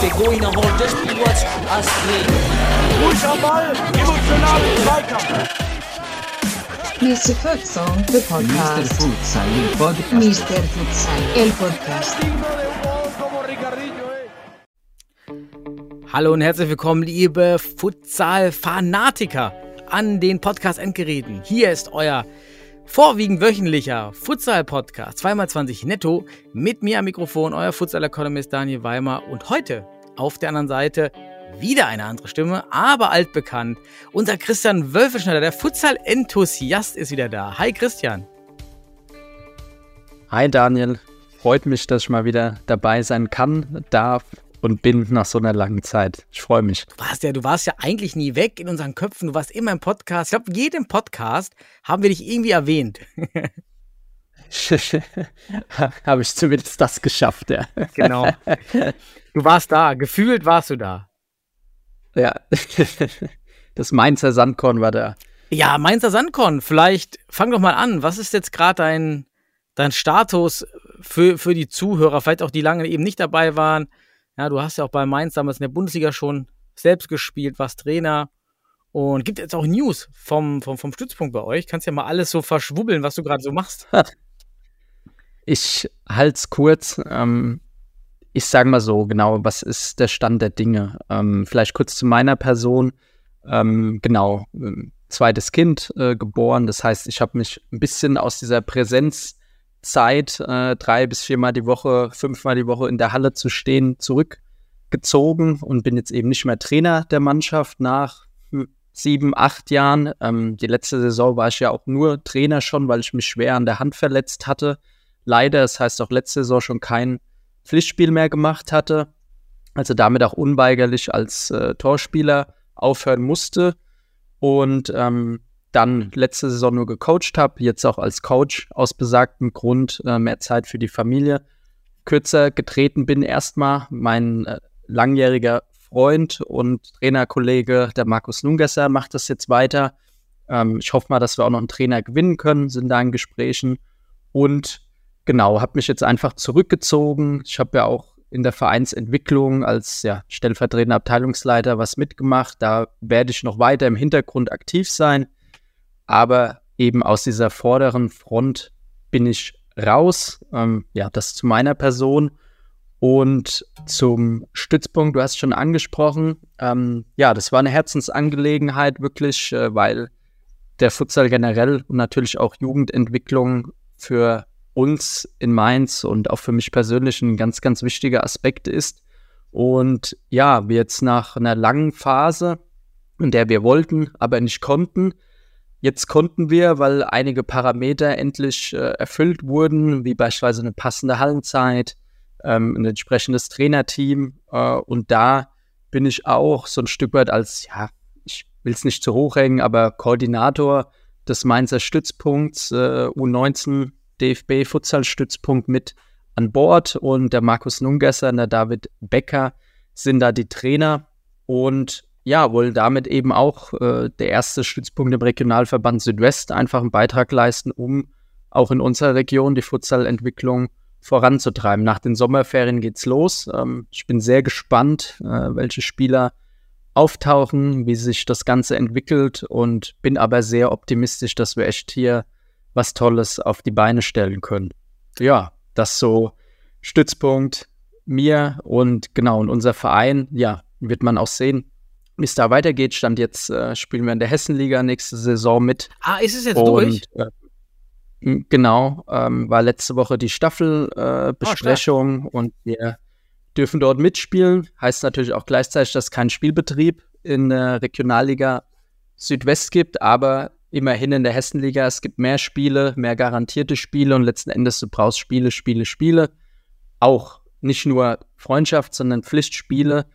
Pegou e não Ball, Zweikampf. Mr. Futsal, the Mr. podcast. Futsal, el podcast. Mr. Futsal, el podcast. Hallo und herzlich willkommen, liebe Futsal-Fanatiker an den Podcast-Endgeräten. Hier ist euer vorwiegend wöchentlicher Futsal-Podcast, 2x20 netto, mit mir am Mikrofon, euer Futsal-Economist Daniel Weimer und heute auf der anderen Seite wieder eine andere Stimme, aber altbekannt. Unser Christian Wölfeschneider, der Futsal-Enthusiast, ist wieder da. Hi Christian. Hi Daniel, freut mich, dass ich mal wieder dabei sein kann, darf und bin nach so einer langen Zeit. Ich freue mich. Du warst ja, du warst ja eigentlich nie weg in unseren Köpfen. Du warst immer im Podcast. Ich glaube, jedem Podcast haben wir dich irgendwie erwähnt. Habe ich zumindest das geschafft, ja. Genau. Du warst da. Gefühlt warst du da. Ja, das Mainzer Sandkorn war da. Ja, Mainzer Sandkorn. Vielleicht fang doch mal an. Was ist jetzt gerade dein, dein Status für, für die Zuhörer? Vielleicht auch die lange eben nicht dabei waren. Ja, du hast ja auch bei Mainz damals in der Bundesliga schon selbst gespielt, warst Trainer. Und gibt jetzt auch News vom, vom, vom Stützpunkt bei euch. Kannst ja mal alles so verschwubbeln, was du gerade so machst. Ich halte es kurz. Ähm, ich sage mal so, genau, was ist der Stand der Dinge? Ähm, vielleicht kurz zu meiner Person. Ähm, genau, ähm, zweites Kind äh, geboren. Das heißt, ich habe mich ein bisschen aus dieser Präsenzzeit, äh, drei bis viermal die Woche, fünfmal die Woche in der Halle zu stehen, zurückgezogen und bin jetzt eben nicht mehr Trainer der Mannschaft nach sieben, acht Jahren. Ähm, die letzte Saison war ich ja auch nur Trainer schon, weil ich mich schwer an der Hand verletzt hatte. Leider, das heißt auch letzte Saison schon kein Pflichtspiel mehr gemacht hatte. Also damit auch unweigerlich als äh, Torspieler aufhören musste und ähm, dann letzte Saison nur gecoacht habe, jetzt auch als Coach aus besagtem Grund äh, mehr Zeit für die Familie kürzer getreten bin. Erstmal mein äh, langjähriger Freund und Trainerkollege, der Markus Nungesser, macht das jetzt weiter. Ähm, ich hoffe mal, dass wir auch noch einen Trainer gewinnen können, sind da in Gesprächen. Und genau, habe mich jetzt einfach zurückgezogen. Ich habe ja auch in der Vereinsentwicklung als ja, stellvertretender Abteilungsleiter was mitgemacht. Da werde ich noch weiter im Hintergrund aktiv sein. Aber eben aus dieser vorderen Front bin ich raus. Ähm, ja, das zu meiner Person. Und zum Stützpunkt, du hast schon angesprochen. Ähm, ja, das war eine Herzensangelegenheit wirklich, äh, weil der Futsal generell und natürlich auch Jugendentwicklung für uns in Mainz und auch für mich persönlich ein ganz, ganz wichtiger Aspekt ist. Und ja, wir jetzt nach einer langen Phase, in der wir wollten, aber nicht konnten, jetzt konnten wir, weil einige Parameter endlich äh, erfüllt wurden, wie beispielsweise eine passende Hallenzeit, ähm, ein entsprechendes Trainerteam. Äh, und da bin ich auch so ein Stück weit als, ja, ich will es nicht zu hoch hängen, aber Koordinator des Mainzer Stützpunkts äh, U19 DFB-Futsal-Stützpunkt mit an Bord und der Markus Nungesser und der David Becker sind da die Trainer und ja, wollen damit eben auch äh, der erste Stützpunkt im Regionalverband Südwest einfach einen Beitrag leisten, um auch in unserer Region die Futsalentwicklung voranzutreiben. Nach den Sommerferien geht's los. Ähm, ich bin sehr gespannt, äh, welche Spieler auftauchen, wie sich das Ganze entwickelt und bin aber sehr optimistisch, dass wir echt hier was Tolles auf die Beine stellen können. Ja, das so Stützpunkt mir und genau und unser Verein, ja, wird man auch sehen, wie es da weitergeht. Stand jetzt äh, spielen wir in der Hessenliga nächste Saison mit. Ah, ist es jetzt durch? Und, äh, m- genau, ähm, war letzte Woche die Staffelbesprechung äh, Besprechung und wir dürfen dort mitspielen. Heißt natürlich auch gleichzeitig, dass es keinen Spielbetrieb in der Regionalliga Südwest gibt, aber immerhin in der Hessenliga, es gibt mehr Spiele, mehr garantierte Spiele und letzten Endes du brauchst Spiele, Spiele, Spiele. Auch nicht nur Freundschaft, sondern Pflichtspiele.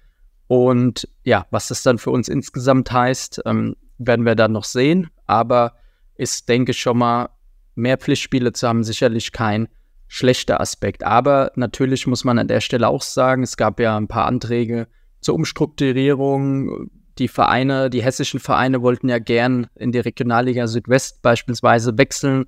Und ja, was das dann für uns insgesamt heißt, ähm, werden wir dann noch sehen. Aber ist, denke ich, schon mal mehr Pflichtspiele zu haben, sicherlich kein schlechter Aspekt. Aber natürlich muss man an der Stelle auch sagen, es gab ja ein paar Anträge zur Umstrukturierung. Die Vereine, die hessischen Vereine wollten ja gern in die Regionalliga Südwest beispielsweise wechseln.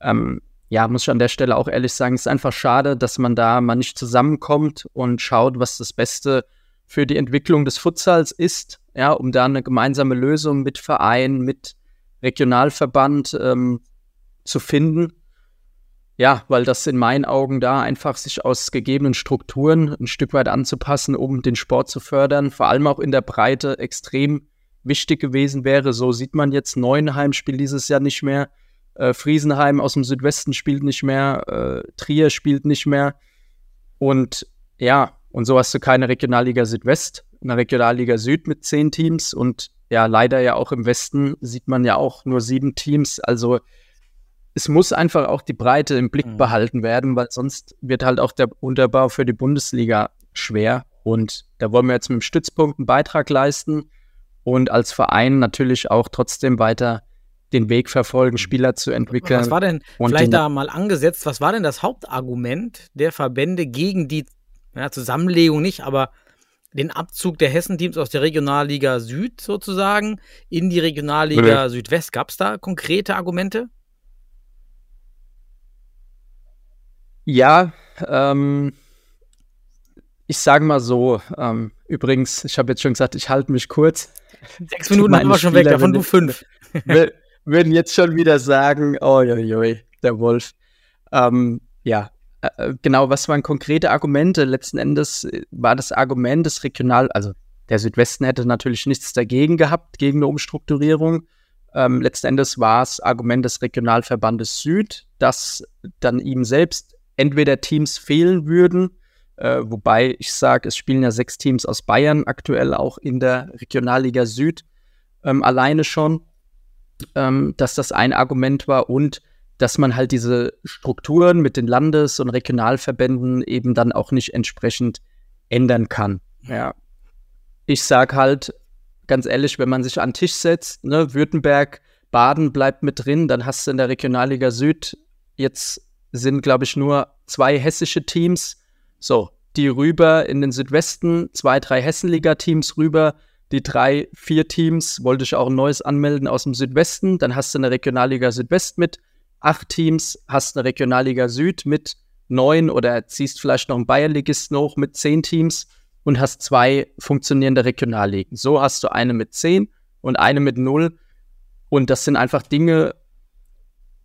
Ähm, ja, muss ich an der Stelle auch ehrlich sagen, es ist einfach schade, dass man da mal nicht zusammenkommt und schaut, was das Beste für die Entwicklung des Futsals ist, ja, um da eine gemeinsame Lösung mit Verein, mit Regionalverband ähm, zu finden. Ja, weil das in meinen Augen da einfach sich aus gegebenen Strukturen ein Stück weit anzupassen, um den Sport zu fördern, vor allem auch in der Breite extrem wichtig gewesen wäre. So sieht man jetzt Neuenheim spielt dieses Jahr nicht mehr, äh, Friesenheim aus dem Südwesten spielt nicht mehr, äh, Trier spielt nicht mehr. Und ja, und so hast du keine Regionalliga Südwest, eine Regionalliga Süd mit zehn Teams und ja, leider ja auch im Westen sieht man ja auch nur sieben Teams. Also es muss einfach auch die Breite im Blick mhm. behalten werden, weil sonst wird halt auch der Unterbau für die Bundesliga schwer. Und da wollen wir jetzt mit dem Stützpunkt einen Beitrag leisten und als Verein natürlich auch trotzdem weiter den Weg verfolgen, Spieler zu entwickeln. Was war denn, vielleicht da mal angesetzt, was war denn das Hauptargument der Verbände gegen die ja, Zusammenlegung nicht, aber den Abzug der Hessenteams aus der Regionalliga Süd sozusagen in die Regionalliga nee. Südwest? Gab es da konkrete Argumente? Ja, ähm, ich sage mal so, ähm, übrigens, ich habe jetzt schon gesagt, ich halte mich kurz. Sechs Minuten haben wir schon weg, davon du fünf. würden jetzt schon wieder sagen, oh, der Wolf. Ähm, ja, äh, äh, genau, was waren konkrete Argumente? Letzten Endes äh, war das Argument des Regional, also der Südwesten hätte natürlich nichts dagegen gehabt, gegen eine Umstrukturierung. Ähm, letzten Endes war es Argument des Regionalverbandes Süd, dass dann ihm selbst entweder Teams fehlen würden, äh, wobei ich sage, es spielen ja sechs Teams aus Bayern aktuell auch in der Regionalliga Süd ähm, alleine schon, ähm, dass das ein Argument war und dass man halt diese Strukturen mit den Landes- und Regionalverbänden eben dann auch nicht entsprechend ändern kann. Ja. Ich sage halt ganz ehrlich, wenn man sich an den Tisch setzt, ne, Württemberg, Baden bleibt mit drin, dann hast du in der Regionalliga Süd jetzt sind, glaube ich, nur zwei hessische Teams. So, die rüber in den Südwesten, zwei, drei Hessenliga-Teams rüber, die drei, vier Teams, wollte ich auch ein neues anmelden aus dem Südwesten. Dann hast du eine Regionalliga Südwest mit acht Teams, hast eine Regionalliga Süd mit neun oder ziehst vielleicht noch einen Bayernligisten hoch mit zehn Teams und hast zwei funktionierende Regionalligen. So hast du eine mit zehn und eine mit null. Und das sind einfach Dinge,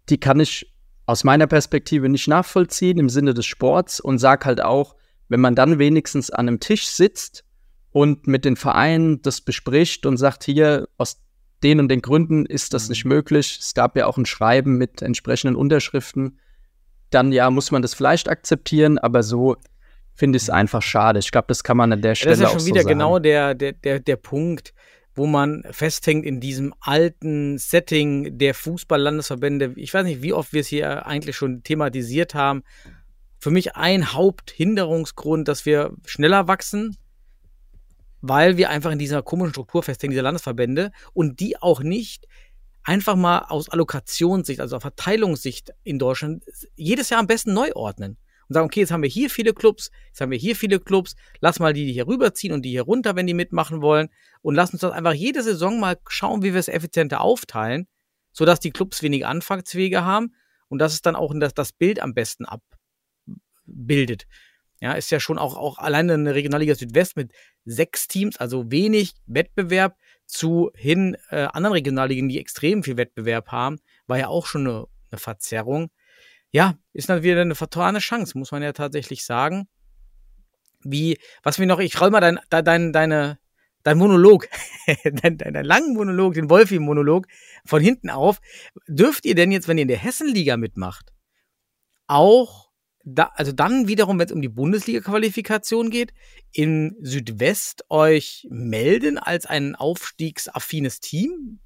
die kann ich aus meiner Perspektive nicht nachvollziehen im Sinne des Sports und sag halt auch, wenn man dann wenigstens an einem Tisch sitzt und mit den Vereinen das bespricht und sagt, hier aus den und den Gründen ist das nicht mhm. möglich. Es gab ja auch ein Schreiben mit entsprechenden Unterschriften. Dann ja, muss man das vielleicht akzeptieren, aber so finde ich es einfach schade. Ich glaube, das kann man an der Stelle auch Das ist ja schon wieder so genau der, der, der, der Punkt, wo man festhängt in diesem alten Setting der Fußball-Landesverbände. Ich weiß nicht, wie oft wir es hier eigentlich schon thematisiert haben. Für mich ein Haupthinderungsgrund, dass wir schneller wachsen, weil wir einfach in dieser komischen Struktur festhängen, dieser Landesverbände und die auch nicht einfach mal aus Allokationssicht, also aus Verteilungssicht in Deutschland jedes Jahr am besten neu ordnen und sagen, okay, jetzt haben wir hier viele Clubs, jetzt haben wir hier viele Clubs, lass mal die hier rüberziehen und die hier runter, wenn die mitmachen wollen und lass uns das einfach jede Saison mal schauen, wie wir es effizienter aufteilen, sodass die Clubs weniger Anfangswege haben und dass es dann auch das, das Bild am besten abbildet. Ja, ist ja schon auch, auch alleine eine Regionalliga Südwest mit sechs Teams, also wenig Wettbewerb zu hin äh, anderen Regionalligen, die extrem viel Wettbewerb haben, war ja auch schon eine, eine Verzerrung. Ja, ist dann wieder eine vertane Chance, muss man ja tatsächlich sagen. Wie, was mir noch, ich roll mal dein, dein, deine, dein Monolog, dein, dein, dein langen Monolog, den Wolfi-Monolog von hinten auf. Dürft ihr denn jetzt, wenn ihr in der Hessenliga mitmacht, auch da, also dann wiederum, wenn es um die Bundesliga-Qualifikation geht, in Südwest euch melden als ein aufstiegsaffines Team?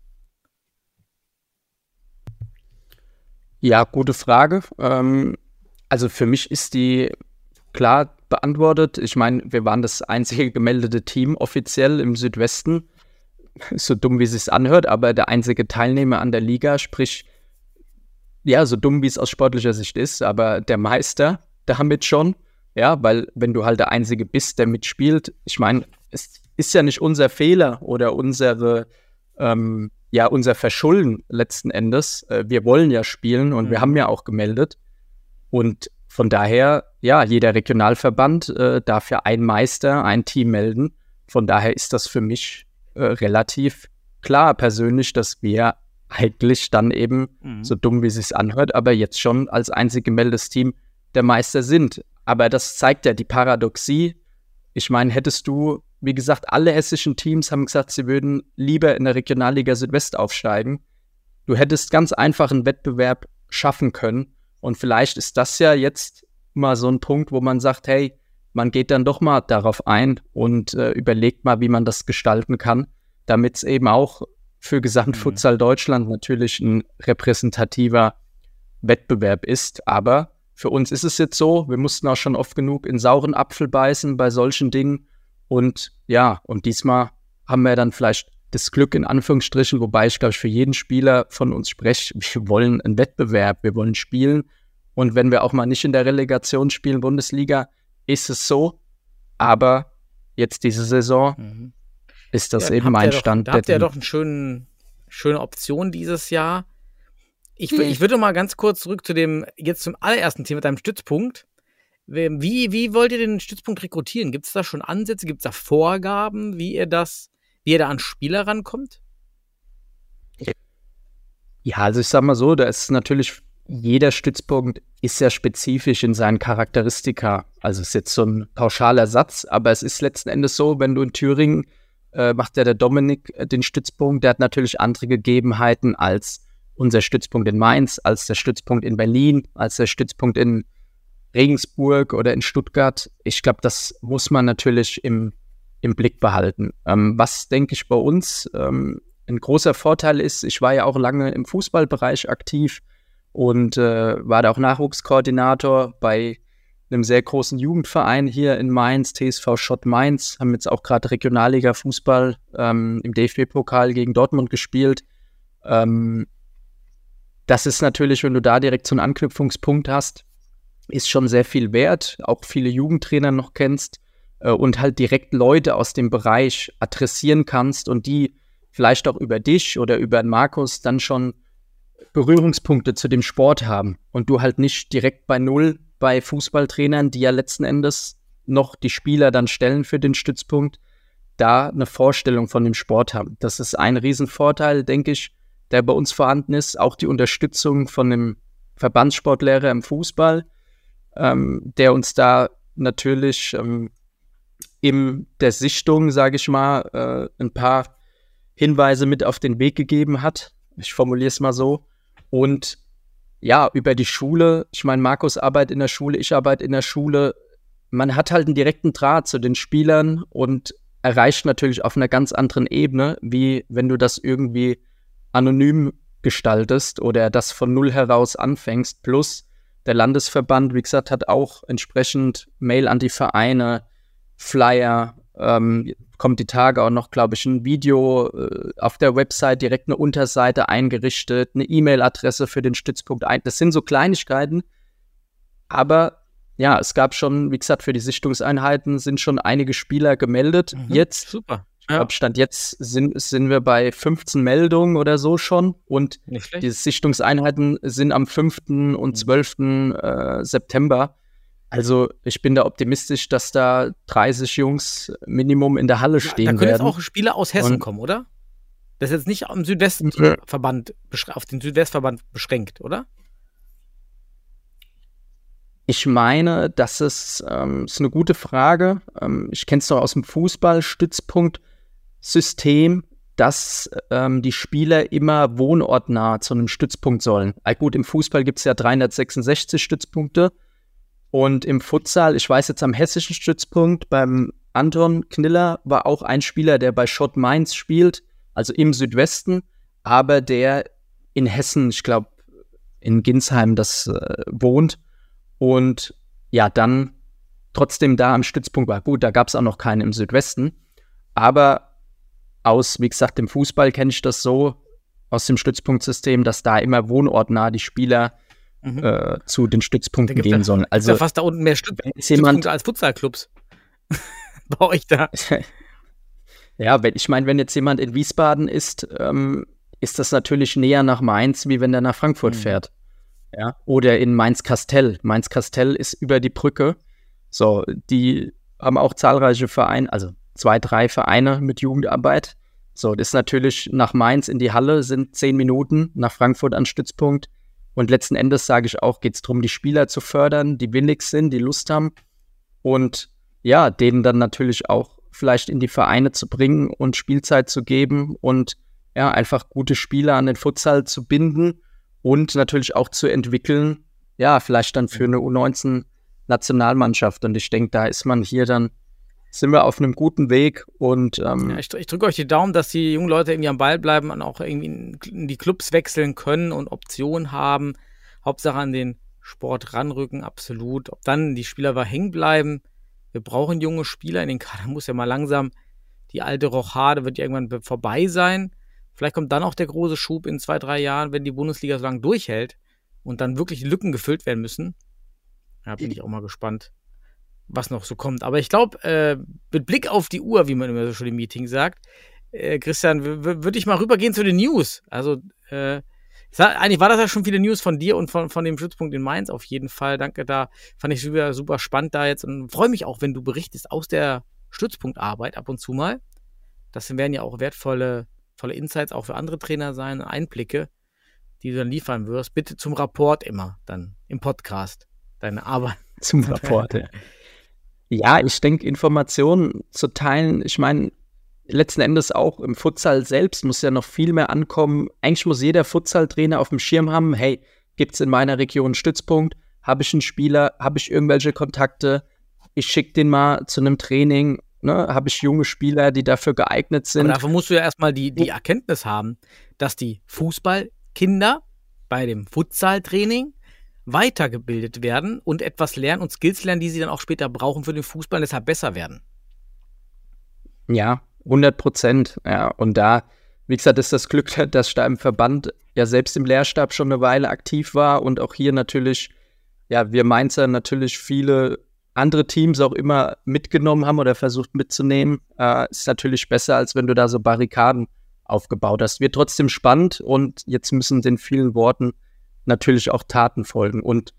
Ja, gute Frage. Ähm, also für mich ist die klar beantwortet. Ich meine, wir waren das einzige gemeldete Team offiziell im Südwesten. So dumm, wie es sich anhört, aber der einzige Teilnehmer an der Liga, sprich ja, so dumm wie es aus sportlicher Sicht ist, aber der Meister damit schon, ja, weil wenn du halt der Einzige bist, der mitspielt, ich meine, es ist ja nicht unser Fehler oder unsere, ähm, ja unser Verschulden letzten Endes. Äh, wir wollen ja spielen und Mhm. wir haben ja auch gemeldet. Und von daher, ja, jeder Regionalverband äh, darf ja ein Meister, ein Team melden. Von daher ist das für mich äh, relativ klar persönlich, dass wir eigentlich dann eben, Mhm. so dumm wie es sich anhört, aber jetzt schon als einzig gemeldetes Team der Meister sind. Aber das zeigt ja die Paradoxie. Ich meine, hättest du, wie gesagt, alle hessischen Teams haben gesagt, sie würden lieber in der Regionalliga Südwest aufsteigen. Du hättest ganz einfach einen Wettbewerb schaffen können. Und vielleicht ist das ja jetzt mal so ein Punkt, wo man sagt, hey, man geht dann doch mal darauf ein und äh, überlegt mal, wie man das gestalten kann, damit es eben auch für Gesamtfutsal Deutschland natürlich ein repräsentativer Wettbewerb ist. Aber für uns ist es jetzt so, wir mussten auch schon oft genug in sauren Apfel beißen bei solchen Dingen. Und ja, und diesmal haben wir dann vielleicht das Glück in Anführungsstrichen, wobei ich glaube ich für jeden Spieler von uns spreche, wir wollen einen Wettbewerb, wir wollen spielen. Und wenn wir auch mal nicht in der Relegation spielen, Bundesliga, ist es so. Aber jetzt diese Saison Mhm. Ist das Ja, eben mein doch, Stand. Da habt der ihr doch eine schöne, schöne Option dieses Jahr. Ich, Hm. ich würde mal ganz kurz zurück zu dem, jetzt zum allerersten Thema, deinem Stützpunkt. Wie, wie wollt ihr den Stützpunkt rekrutieren? Gibt es da schon Ansätze? Gibt es da Vorgaben, wie ihr das, wie ihr da an Spieler rankommt? Ja, also ich sag mal so, da ist natürlich jeder Stützpunkt ist sehr spezifisch in seinen Charakteristika. Also ist jetzt so ein pauschaler Satz, aber es ist letzten Endes so, wenn du in Thüringen äh, macht ja der Dominik äh, den Stützpunkt, der hat natürlich andere Gegebenheiten als unser Stützpunkt in Mainz, als der Stützpunkt in Berlin, als der Stützpunkt in Regensburg oder in Stuttgart. Ich glaube, das muss man natürlich im, im Blick behalten. Ähm, was, denke ich, bei uns ähm, ein großer Vorteil ist, ich war ja auch lange im Fußballbereich aktiv und äh, war da auch Nachwuchskoordinator bei einem sehr großen Jugendverein hier in Mainz, TSV Schott Mainz, haben jetzt auch gerade Regionalliga Fußball ähm, im DFB-Pokal gegen Dortmund gespielt. Ähm, das ist natürlich, wenn du da direkt so einen Anknüpfungspunkt hast, ist schon sehr viel wert, auch viele Jugendtrainer noch kennst äh, und halt direkt Leute aus dem Bereich adressieren kannst und die vielleicht auch über dich oder über Markus dann schon Berührungspunkte zu dem Sport haben und du halt nicht direkt bei Null bei Fußballtrainern, die ja letzten Endes noch die Spieler dann stellen für den Stützpunkt, da eine Vorstellung von dem Sport haben. Das ist ein Riesenvorteil, denke ich, der bei uns vorhanden ist. Auch die Unterstützung von dem Verbandssportlehrer im Fußball, ähm, der uns da natürlich ähm, in der Sichtung, sage ich mal, äh, ein paar Hinweise mit auf den Weg gegeben hat. Ich formuliere es mal so. Und ja, über die Schule, ich meine, Markus arbeitet in der Schule, ich arbeite in der Schule. Man hat halt einen direkten Draht zu den Spielern und erreicht natürlich auf einer ganz anderen Ebene, wie wenn du das irgendwie anonym gestaltest oder das von null heraus anfängst. Plus der Landesverband, wie gesagt, hat auch entsprechend Mail an die Vereine, Flyer, ähm, kommt die Tage auch noch, glaube ich, ein Video äh, auf der Website, direkt eine Unterseite eingerichtet, eine E-Mail-Adresse für den Stützpunkt ein. Das sind so Kleinigkeiten, aber ja, es gab schon, wie gesagt, für die Sichtungseinheiten sind schon einige Spieler gemeldet. Mhm. Jetzt, Super. glaube, Stand jetzt sind, sind wir bei 15 Meldungen oder so schon und die Sichtungseinheiten sind am 5. und 12. Äh, September. Also ich bin da optimistisch, dass da 30 Jungs Minimum in der Halle Da stehen können jetzt werden. auch Spieler aus Hessen Und- kommen, oder? Das ist jetzt nicht am Südwestverband, auf den Südwestverband beschränkt, oder? Ich meine, das ist, ähm, ist eine gute Frage. Ähm, ich kenne es noch aus dem Fußball-Stützpunkt-System, dass ähm, die Spieler immer wohnortnah zu einem Stützpunkt sollen. Ah, gut, im Fußball gibt es ja 366 Stützpunkte. Und im Futsal, ich weiß jetzt am hessischen Stützpunkt, beim Anton Kniller war auch ein Spieler, der bei Schott Mainz spielt, also im Südwesten, aber der in Hessen, ich glaube, in Ginsheim das äh, wohnt und ja, dann trotzdem da am Stützpunkt war. Gut, da gab es auch noch keinen im Südwesten, aber aus, wie gesagt, dem Fußball kenne ich das so, aus dem Stützpunktsystem, dass da immer wohnortnah die Spieler Mhm. äh, zu den Da Stützpunkten gehen ja- sollen. Also fast da unten mehr Stütz Stützpunkte als Futsalclubs. Bei euch da. ja, wenn, ich meine, wenn jetzt jemand in Wiesbaden ist, ähm, ist das natürlich näher nach Mainz, wie wenn der nach Frankfurt Mhm. fährt. Ja, oder in Mainz-Kastell. Mainz-Kastell ist über die Brücke. So, die haben auch zahlreiche Vereine, also zwei, drei Vereine mit Jugendarbeit. So, das ist natürlich nach Mainz in die Halle sind zehn Minuten, nach Frankfurt an Stützpunkt. Und letzten Endes sage ich auch, geht es darum, die Spieler zu fördern, die willig sind, die Lust haben. Und ja, denen dann natürlich auch vielleicht in die Vereine zu bringen und Spielzeit zu geben und ja, einfach gute Spieler an den Futsal zu binden und natürlich auch zu entwickeln, ja, vielleicht dann für eine U19-Nationalmannschaft. Und ich denke, da ist man hier dann, sind wir auf einem guten Weg und ähm, Ja, ich, ich drücke euch die Daumen, dass die jungen Leute irgendwie am Ball bleiben und auch irgendwie in, in die Clubs wechseln können und Optionen haben. Hauptsache an den Sport ranrücken, absolut. Ob dann die Spieler war hängen bleiben. Wir brauchen junge Spieler in den Kader. Muss ja mal langsam die alte Rochade wird ja irgendwann be- vorbei sein. Vielleicht kommt dann auch der große Schub in zwei, drei Jahren, wenn die Bundesliga so lange durchhält und dann wirklich Lücken gefüllt werden müssen. Ja, bin ich auch mal gespannt, was noch so kommt. Aber ich glaube, äh, mit Blick auf die Uhr, wie man immer so schön im Meeting sagt, äh, Christian, würde ich mal rübergehen zu den News. Also, äh, eigentlich war das ja schon viele News von dir und von, von dem Stützpunkt in Mainz auf jeden Fall. Danke, da fand ich super, super spannend da jetzt und freue mich auch, wenn du berichtest aus der Stützpunktarbeit ab und zu mal. Das werden ja auch wertvolle tolle Insights auch für andere Trainer sein, Einblicke, die du dann liefern wirst. Bitte zum Rapport immer dann im Podcast deine Arbeit. zum Rapport. ja. Ja, ich denke, Informationen zu teilen, ich meine, letzten Endes auch im Futsal selbst muss ja noch viel mehr ankommen. Eigentlich muss jeder Futsal-Trainer auf dem Schirm haben, hey, gibt es in meiner Region einen Stützpunkt? Habe ich einen Spieler? Habe ich irgendwelche Kontakte? Ich schicke den mal zu einem Training. Ne? Habe ich junge Spieler, die dafür geeignet Aber sind? dafür musst du ja erstmal die, die Erkenntnis haben, dass die Fußballkinder bei dem Futsal-Training weitergebildet werden und etwas lernen und Skills lernen, die sie dann auch später brauchen für den Fußball und deshalb besser werden. Ja, 100 Prozent. Ja, und da, wie gesagt, ist das Glück, dass da im Verband ja selbst im Lehrstab schon eine Weile aktiv war und auch hier natürlich, ja, wir Mainzer natürlich viele andere Teams auch immer mitgenommen haben oder versucht mitzunehmen. Äh, ist natürlich besser, als wenn du da so Barrikaden aufgebaut hast. Wird trotzdem spannend und jetzt müssen den vielen Worten natürlich auch Taten folgen. Und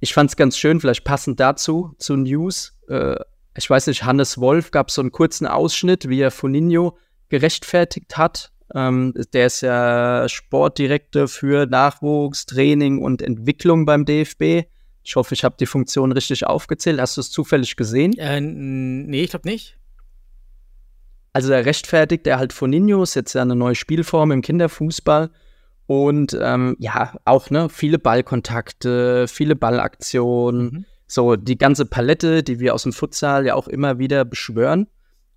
ich fand es ganz schön, vielleicht passend dazu, zu News. Äh, ich weiß nicht, Hannes Wolf gab so einen kurzen Ausschnitt, wie er Foninho gerechtfertigt hat. Ähm, der ist ja Sportdirektor für Nachwuchs, Training und Entwicklung beim DFB. Ich hoffe, ich habe die Funktion richtig aufgezählt. Hast du es zufällig gesehen? Äh, nee, ich glaube nicht. Also er rechtfertigt er halt Foninho, ist jetzt ja eine neue Spielform im Kinderfußball. Und ähm, ja, auch ne, viele Ballkontakte, viele Ballaktionen, Mhm. so die ganze Palette, die wir aus dem Futsal ja auch immer wieder beschwören.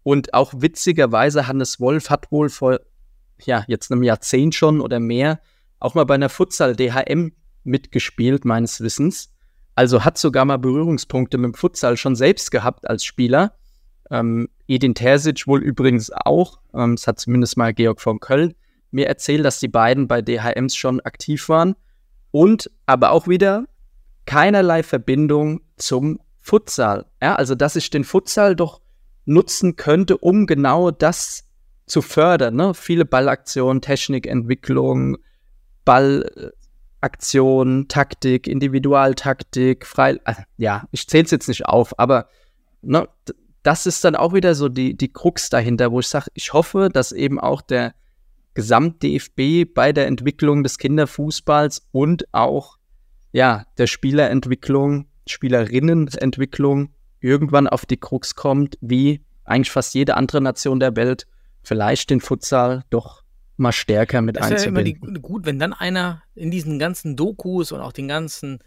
Und auch witzigerweise, Hannes Wolf hat wohl vor, ja, jetzt einem Jahrzehnt schon oder mehr, auch mal bei einer Futsal-DHM mitgespielt, meines Wissens. Also hat sogar mal Berührungspunkte mit dem Futsal schon selbst gehabt als Spieler. Ähm, Edin Terzic wohl übrigens auch. Ähm, das hat zumindest mal Georg von Köln mir erzählt, dass die beiden bei DHMs schon aktiv waren. Und aber auch wieder keinerlei Verbindung zum Futsal. Ja, also, dass ich den Futsal doch nutzen könnte, um genau das zu fördern. Ne? Viele Ballaktionen, Technikentwicklung, Ballaktion, Taktik, Individualtaktik, frei. äh, ja, ich zähle es jetzt nicht auf, aber ne, das ist dann auch wieder so die, die Krux dahinter, wo ich sage, ich hoffe, dass eben auch der Gesamt-DFB bei der Entwicklung des Kinderfußballs und auch ja, der Spielerentwicklung, Spielerinnenentwicklung irgendwann auf die Krux kommt, wie eigentlich fast jede andere Nation der Welt vielleicht den Futsal doch mal stärker mit Das ist ja immer die, einzubinden. gut, wenn dann einer in diesen ganzen Dokus und auch den ganzen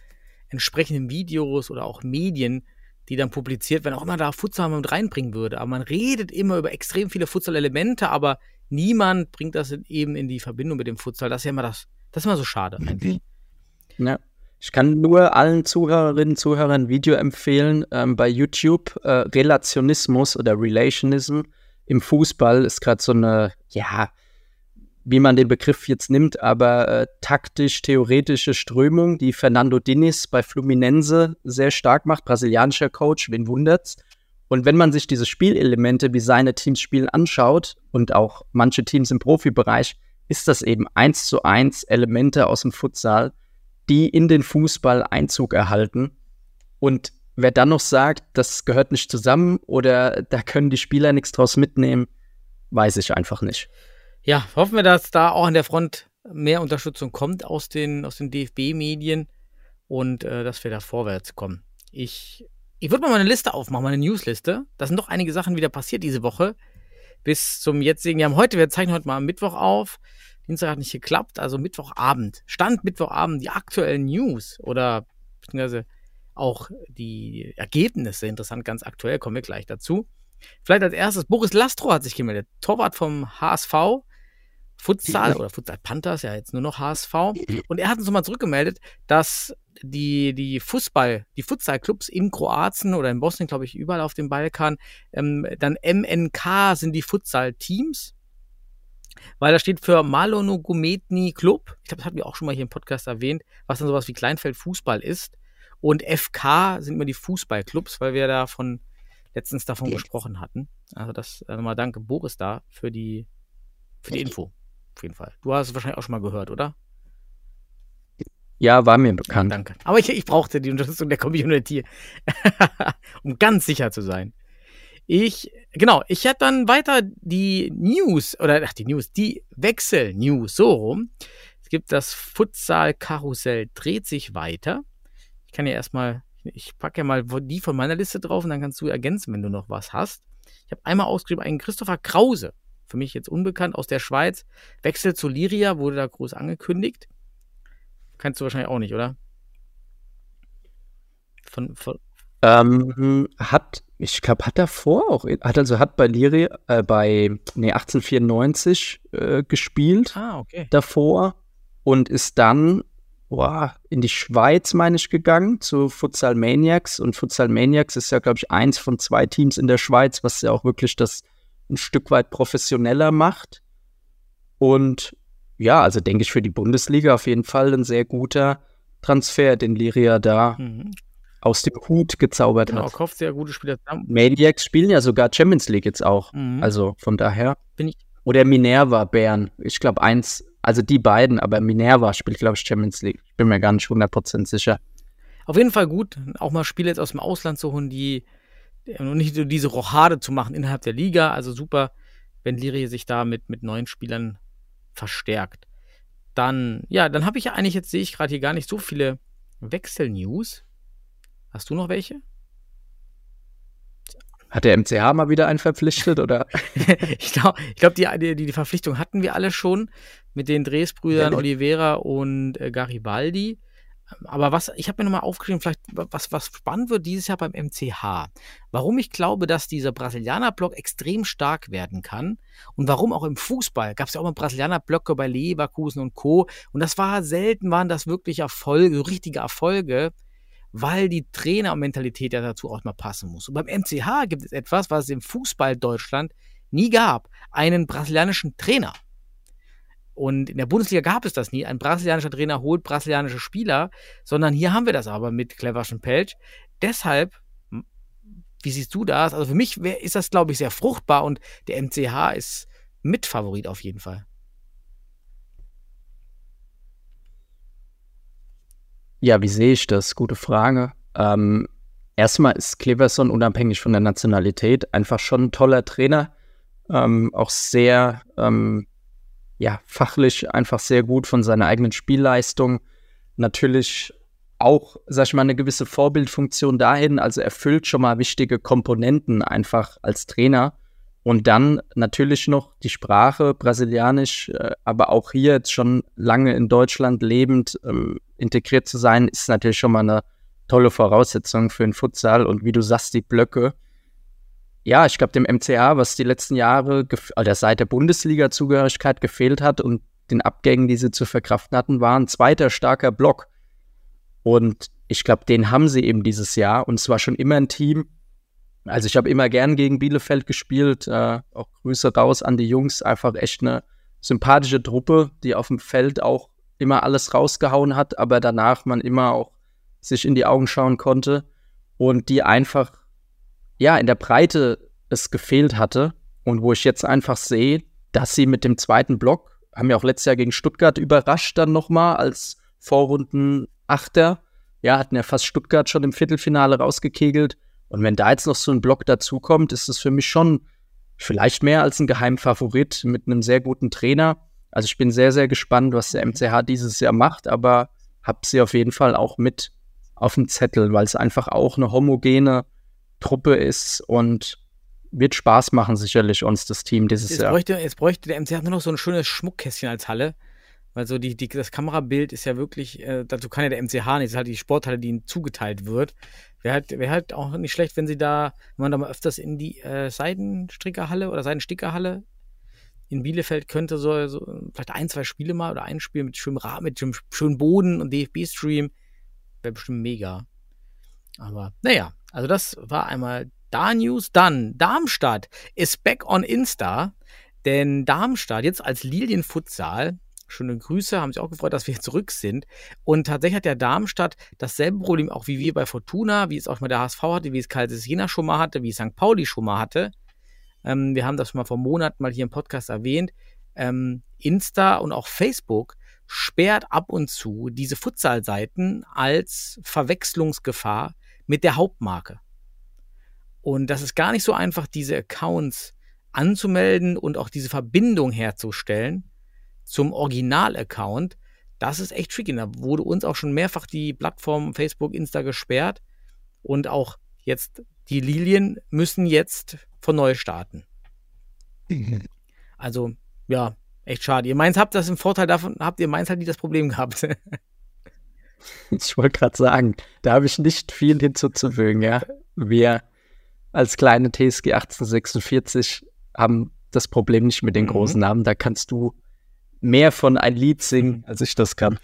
entsprechenden Videos oder auch Medien, die dann publiziert werden, auch immer da Futsal mit reinbringen würde. Aber man redet immer über extrem viele Futsal-Elemente, aber niemand bringt das eben in die Verbindung mit dem Futsal. Das ist ja immer das, das ist immer so schade eigentlich. Ja. Ich kann nur allen Zuhörerinnen und Zuhörern ein Video empfehlen ähm, bei YouTube. Äh, Relationismus oder Relationism im Fußball ist gerade so eine, ja, wie man den Begriff jetzt nimmt, aber äh, taktisch-theoretische Strömung, die Fernando Diniz bei Fluminense sehr stark macht, brasilianischer Coach, wen wundert's. Und wenn man sich diese Spielelemente, wie seine Teams spielen, anschaut und auch manche Teams im Profibereich, ist das eben eins zu eins Elemente aus dem Futsal, die in den Fußball Einzug erhalten. Und wer dann noch sagt, das gehört nicht zusammen oder da können die Spieler nichts draus mitnehmen, weiß ich einfach nicht. Ja, hoffen wir, dass da auch an der Front mehr Unterstützung kommt aus den, aus den DFB-Medien und äh, dass wir da vorwärts kommen. Ich, ich würde mal meine Liste aufmachen, meine Newsliste. Da sind doch einige Sachen wieder passiert diese Woche. Bis zum jetzigen, ja, heute, wir zeichnen heute mal Mittwoch auf. Dienstag hat nicht geklappt, also Mittwochabend. Stand Mittwochabend die aktuellen News oder beziehungsweise auch die Ergebnisse, interessant, ganz aktuell, kommen wir gleich dazu. Vielleicht als erstes, Boris Lastro hat sich gemeldet, Torwart vom HSV, Futsal oder Futsal Panthers, ja jetzt nur noch HSV. Und er hat uns nochmal zurückgemeldet, dass die, die Fußball, die Futsal-Clubs in Kroatien oder in Bosnien, glaube ich, überall auf dem Balkan, ähm, dann MNK sind die Futsal-Teams. Weil da steht für Malonogometni Club. Ich glaube, das hatten wir auch schon mal hier im Podcast erwähnt, was dann sowas wie Kleinfeld Fußball ist. Und FK sind immer die Fußballclubs, weil wir da von letztens davon gesprochen hatten. Also das also mal danke Boris da für die für die Info. Auf jeden Fall. Du hast es wahrscheinlich auch schon mal gehört, oder? Ja, war mir bekannt. Ja, danke. Aber ich, ich brauchte die Unterstützung der Community, um ganz sicher zu sein. Ich, genau, ich hatte dann weiter die News, oder ach, die News, die Wechsel-News, so rum. Es gibt das Futsal-Karussell, dreht sich weiter kann ja erstmal, ich packe ja mal die von meiner Liste drauf und dann kannst du ergänzen, wenn du noch was hast. Ich habe einmal ausgeschrieben, einen Christopher Krause, für mich jetzt unbekannt, aus der Schweiz. Wechsel zu Liria, wurde da groß angekündigt. Kannst du wahrscheinlich auch nicht, oder? Von, von ähm, hat, ich glaube, hat davor auch, hat also hat bei Liria, äh, bei, nee, 1894 äh, gespielt. Ah, okay. Davor und ist dann boah, in die Schweiz, meine ich, gegangen zu Futsal Maniacs. Und Futsal Maniacs ist ja, glaube ich, eins von zwei Teams in der Schweiz, was ja auch wirklich das ein Stück weit professioneller macht. Und ja, also denke ich für die Bundesliga auf jeden Fall ein sehr guter Transfer, den Liria da mhm. aus dem Hut gezaubert genau, hat. Genau, kauft sehr gute Spieler zusammen. Maniacs spielen ja sogar Champions League jetzt auch. Mhm. Also von daher. Bin ich. Oder Minerva Bern. Ich glaube, eins, also die beiden, aber Minerva spielt, glaube ich, Champions League. Ich bin mir gar nicht 100% sicher. Auf jeden Fall gut, auch mal Spiele jetzt aus dem Ausland zu holen, die und nicht so diese Rochade zu machen innerhalb der Liga. Also super, wenn Liri sich da mit, mit neuen Spielern verstärkt. Dann, ja, dann habe ich ja eigentlich, jetzt sehe ich gerade hier gar nicht so viele Wechsel-News. Hast du noch welche? Hat der MCH mal wieder einen verpflichtet oder? ich glaube, glaub, die, die, die Verpflichtung hatten wir alle schon mit den Dresbrüdern ja. Oliveira und äh, Garibaldi. Aber was, ich habe mir nochmal aufgeschrieben, vielleicht was, was spannend wird dieses Jahr beim MCH. Warum ich glaube, dass dieser Brasilianer-Block extrem stark werden kann und warum auch im Fußball gab es ja auch mal Brasilianer-Blöcke bei Leverkusen und Co. Und das war selten, waren das wirklich Erfolge, richtige Erfolge weil die Trainermentalität ja dazu auch mal passen muss. Und beim MCH gibt es etwas, was es im Fußball Deutschland nie gab. Einen brasilianischen Trainer. Und in der Bundesliga gab es das nie. Ein brasilianischer Trainer holt brasilianische Spieler, sondern hier haben wir das aber mit Cleverschen Pelch. Deshalb, wie siehst du das? Also für mich wär, ist das, glaube ich, sehr fruchtbar und der MCH ist Mitfavorit auf jeden Fall. Ja, wie sehe ich das? Gute Frage. Ähm, erstmal ist Cleverson unabhängig von der Nationalität einfach schon ein toller Trainer. Ähm, auch sehr, ähm, ja, fachlich einfach sehr gut von seiner eigenen Spielleistung. Natürlich auch, sag ich mal, eine gewisse Vorbildfunktion dahin. Also erfüllt schon mal wichtige Komponenten einfach als Trainer. Und dann natürlich noch die Sprache, brasilianisch, äh, aber auch hier jetzt schon lange in Deutschland lebend, ähm, integriert zu sein, ist natürlich schon mal eine tolle Voraussetzung für den Futsal. Und wie du sagst, die Blöcke. Ja, ich glaube, dem MCA, was die letzten Jahre oder seit der Bundesliga-Zugehörigkeit gefehlt hat und den Abgängen, die sie zu verkraften hatten, war ein zweiter starker Block. Und ich glaube, den haben sie eben dieses Jahr. Und es war schon immer ein Team, also ich habe immer gern gegen Bielefeld gespielt. Äh, auch Grüße raus an die Jungs. Einfach echt eine sympathische Truppe, die auf dem Feld auch immer alles rausgehauen hat, aber danach man immer auch sich in die Augen schauen konnte und die einfach, ja, in der Breite es gefehlt hatte und wo ich jetzt einfach sehe, dass sie mit dem zweiten Block haben ja auch letztes Jahr gegen Stuttgart überrascht dann nochmal als Vorrunden-Achter. Ja, hatten ja fast Stuttgart schon im Viertelfinale rausgekegelt. Und wenn da jetzt noch so ein Block dazukommt, ist es für mich schon vielleicht mehr als ein Geheimfavorit mit einem sehr guten Trainer. Also ich bin sehr, sehr gespannt, was der MCH dieses Jahr macht, aber habe sie auf jeden Fall auch mit auf dem Zettel, weil es einfach auch eine homogene Truppe ist und wird Spaß machen, sicherlich uns das Team dieses Jetzt Jahr. bräuchte, jetzt bräuchte der MCH nur noch so ein schönes Schmuckkästchen als Halle. Weil so die, die, das Kamerabild ist ja wirklich, äh, dazu kann ja der MCH nicht, das ist halt die Sporthalle, die ihnen zugeteilt wird. Wäre halt, wär halt auch nicht schlecht, wenn sie da, wenn man da mal öfters in die äh, Seidenstrickerhalle oder Seidenstickerhalle in Bielefeld könnte, so, so vielleicht ein, zwei Spiele mal oder ein Spiel mit schönem Rahmen, mit schönem, schönem Boden und DFB-Stream. Wäre bestimmt mega. Aber naja, also das war einmal da News. Dann Darmstadt ist back on Insta. Denn Darmstadt jetzt als Lilien-Futsal, schöne Grüße, haben sich auch gefreut, dass wir zurück sind. Und tatsächlich hat der Darmstadt dasselbe Problem auch wie wir bei Fortuna, wie es auch mal der HSV hatte, wie es Kaltes Jena schon mal hatte, wie es St. Pauli schon mal hatte. Ähm, wir haben das schon mal vor Monaten mal hier im Podcast erwähnt. Ähm, Insta und auch Facebook sperrt ab und zu diese Futsal-Seiten als Verwechslungsgefahr mit der Hauptmarke. Und das ist gar nicht so einfach, diese Accounts anzumelden und auch diese Verbindung herzustellen zum Original-Account. Das ist echt tricky. Da wurde uns auch schon mehrfach die Plattform Facebook, Insta gesperrt. Und auch jetzt die Lilien müssen jetzt von neu starten. Also, ja, echt schade. Ihr meint, habt das im Vorteil davon, habt ihr meins halt nicht das Problem gehabt. Ich wollte gerade sagen, da habe ich nicht viel hinzuzufügen, ja. Wir als kleine TSG 1846 haben das Problem nicht mit den Mhm. großen Namen. Da kannst du mehr von ein Lied singen, als ich das kann.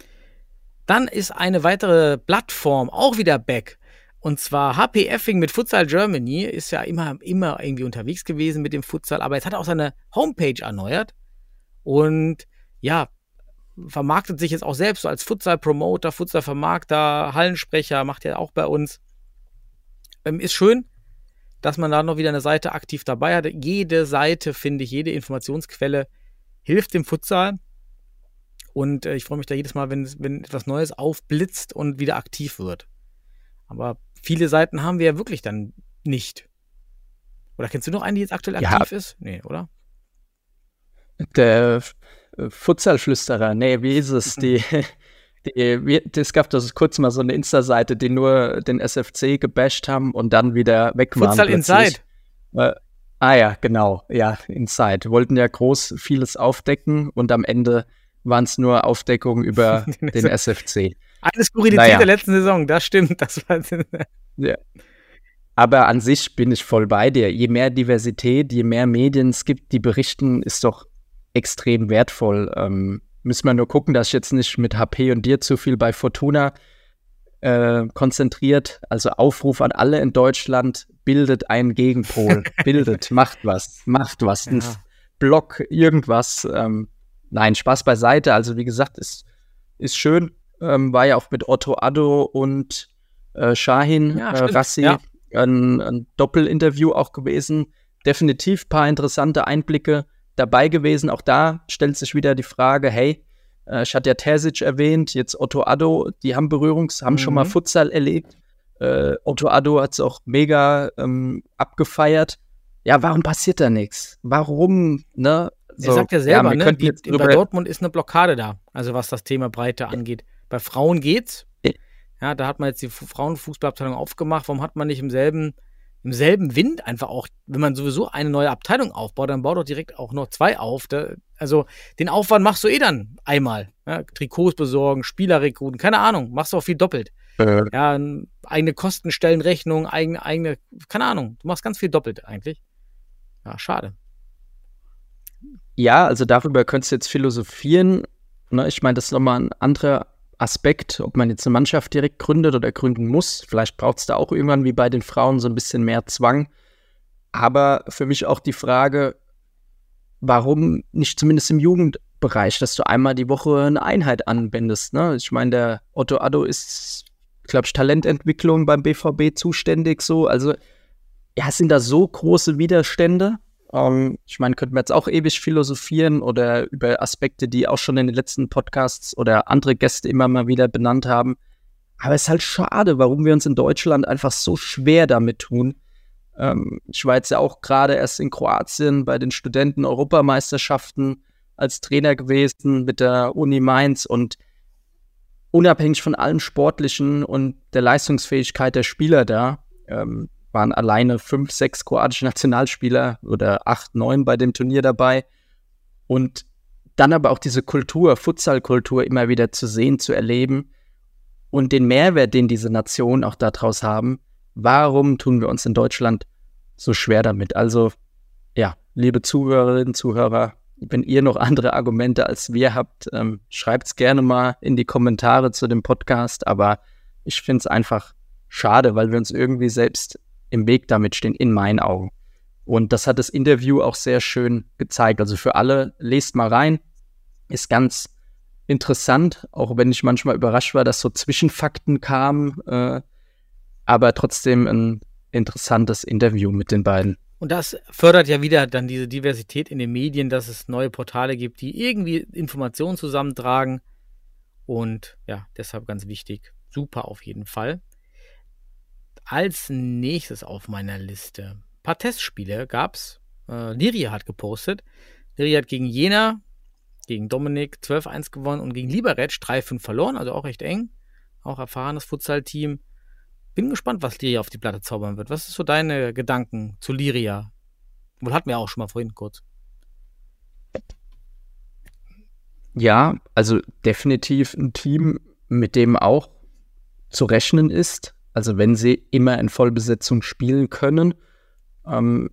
Dann ist eine weitere Plattform auch wieder back. Und zwar HP Effing mit Futsal Germany ist ja immer, immer irgendwie unterwegs gewesen mit dem Futsal, aber jetzt hat er auch seine Homepage erneuert. Und ja, vermarktet sich jetzt auch selbst so als Futsal-Promoter, Futsal-Vermarkter, Hallensprecher, macht er auch bei uns. Ähm, ist schön, dass man da noch wieder eine Seite aktiv dabei hat. Jede Seite, finde ich, jede Informationsquelle hilft dem Futsal. Und äh, ich freue mich da jedes Mal, wenn, es- wenn etwas Neues aufblitzt und wieder aktiv wird. Aber viele Seiten haben wir ja wirklich dann nicht. Oder kennst du noch eine, die jetzt aktuell Ja. aktiv ist? Nee, oder? Der Futsalflüsterer, nee, wie ist es? Die, die, wie, es gab das kurz mal so eine Insta-Seite, die nur den SFC gebasht haben und dann wieder weg waren. Futsal plötzlich. Inside. Äh, ah ja, genau, ja, Inside. Wollten ja groß vieles aufdecken und am Ende waren es nur Aufdeckungen über Den den SFC. Eine Skurrilität Naja. der letzten Saison, das stimmt. Das war, Ja. Aber an sich bin ich voll bei dir. Je mehr Diversität, je mehr Medien es gibt, die berichten, ist doch extrem wertvoll. Ähm, müssen wir nur gucken, dass ich jetzt nicht mit HP und dir zu viel bei Fortuna äh, konzentriert. Also Aufruf an alle in Deutschland, bildet einen Gegenpol. bildet, macht was, macht was. Ein Ja. Blog, irgendwas. Ähm, nein, Spaß beiseite. Also wie gesagt, ist, ist schön. Ähm, war ja auch mit Otto Addo und äh, Shahin Ja, äh. Rassi Ja. ein, ein Doppelinterview auch gewesen. Definitiv paar interessante Einblicke dabei gewesen. Auch da stellt sich wieder die Frage, hey, äh, ich hatte ja Terzic erwähnt, jetzt Otto Addo, die haben Berührungs, haben schon mal Mhm. Futsal erlebt. Äh, Otto Addo hat es auch mega ähm, abgefeiert. Ja, warum passiert da nichts? Warum, ne? er sagt ja selber, wir ne? Die, jetzt bei Dortmund ist eine Blockade da. Also was das Thema Breite angeht. Bei Frauen geht's. Ja. Ja, da hat man jetzt die Fu- Frauenfußballabteilung aufgemacht. Warum hat man nicht im selben, im selben Wind einfach auch, wenn man sowieso eine neue Abteilung aufbaut, dann baut doch direkt auch noch zwei auf. Da, also den Aufwand machst du eh dann einmal. Ja, Trikots besorgen, Spieler rekruten, keine Ahnung, machst du auch viel doppelt. äh, Ja, eigene Kostenstellenrechnung, eigene, eigene, keine Ahnung, du machst ganz viel doppelt eigentlich. Ja, schade. Ja, also darüber könntest du jetzt philosophieren. Ne, ich meine, das ist nochmal ein anderer Aspekt, ob man jetzt eine Mannschaft direkt gründet oder gründen muss. Vielleicht braucht es da auch irgendwann wie bei den Frauen so ein bisschen mehr Zwang. Aber für mich auch die Frage, warum nicht zumindest im Jugendbereich, dass du einmal die Woche eine Einheit anwendest. Ne? Ich meine, der Otto Addo ist, glaube ich, Talententwicklung beim BVB zuständig so. Also, ja, es sind da so große Widerstände Ähm, ich meine, könnten wir jetzt auch ewig philosophieren oder über Aspekte, die auch schon in den letzten Podcasts oder andere Gäste immer mal wieder benannt haben. Aber es ist halt schade, warum wir uns in Deutschland einfach so schwer damit tun. Ähm, ich war jetzt ja auch gerade erst in Kroatien bei den Studenten-Europameisterschaften als Trainer gewesen mit der Uni Mainz und unabhängig von allem Sportlichen und der Leistungsfähigkeit der Spieler da, ähm, waren alleine fünf, sechs kroatische Nationalspieler oder acht, neun bei dem Turnier dabei. Und dann aber auch diese Kultur, Futsalkultur immer wieder zu sehen, zu erleben und den Mehrwert, den diese Nationen auch daraus haben. Warum tun wir uns in Deutschland so schwer damit? Also, ja, liebe Zuhörerinnen, Zuhörer, wenn ihr noch andere Argumente als wir habt, ähm, schreibt es gerne mal in die Kommentare zu dem Podcast. Aber ich finde es einfach schade, weil wir uns irgendwie selbst im Weg damit stehen, in meinen Augen. Und das hat das Interview auch sehr schön gezeigt. Also für alle, lest mal rein. Ist ganz interessant, auch wenn ich manchmal überrascht war, dass so Zwischenfakten kamen. Äh, aber trotzdem ein interessantes Interview mit den beiden. Und das fördert ja wieder dann diese Diversität in den Medien, dass es neue Portale gibt, die irgendwie Informationen zusammentragen. Und ja, deshalb ganz wichtig. Super auf jeden Fall. Als nächstes auf meiner Liste. Ein paar Testspiele gab's. Äh, Liria hat gepostet. Liria hat gegen Jena, gegen Dominik 12-1 gewonnen und gegen Liberec 3-5 verloren, also auch recht eng. Auch erfahrenes Futsal-Team. Bin gespannt, was Liria auf die Platte zaubern wird. Was ist so deine Gedanken zu Liria? Wohl hatten wir auch schon mal vorhin kurz. Ja, also definitiv ein Team, mit dem auch zu rechnen ist. Also wenn sie immer in Vollbesetzung spielen können. Ähm,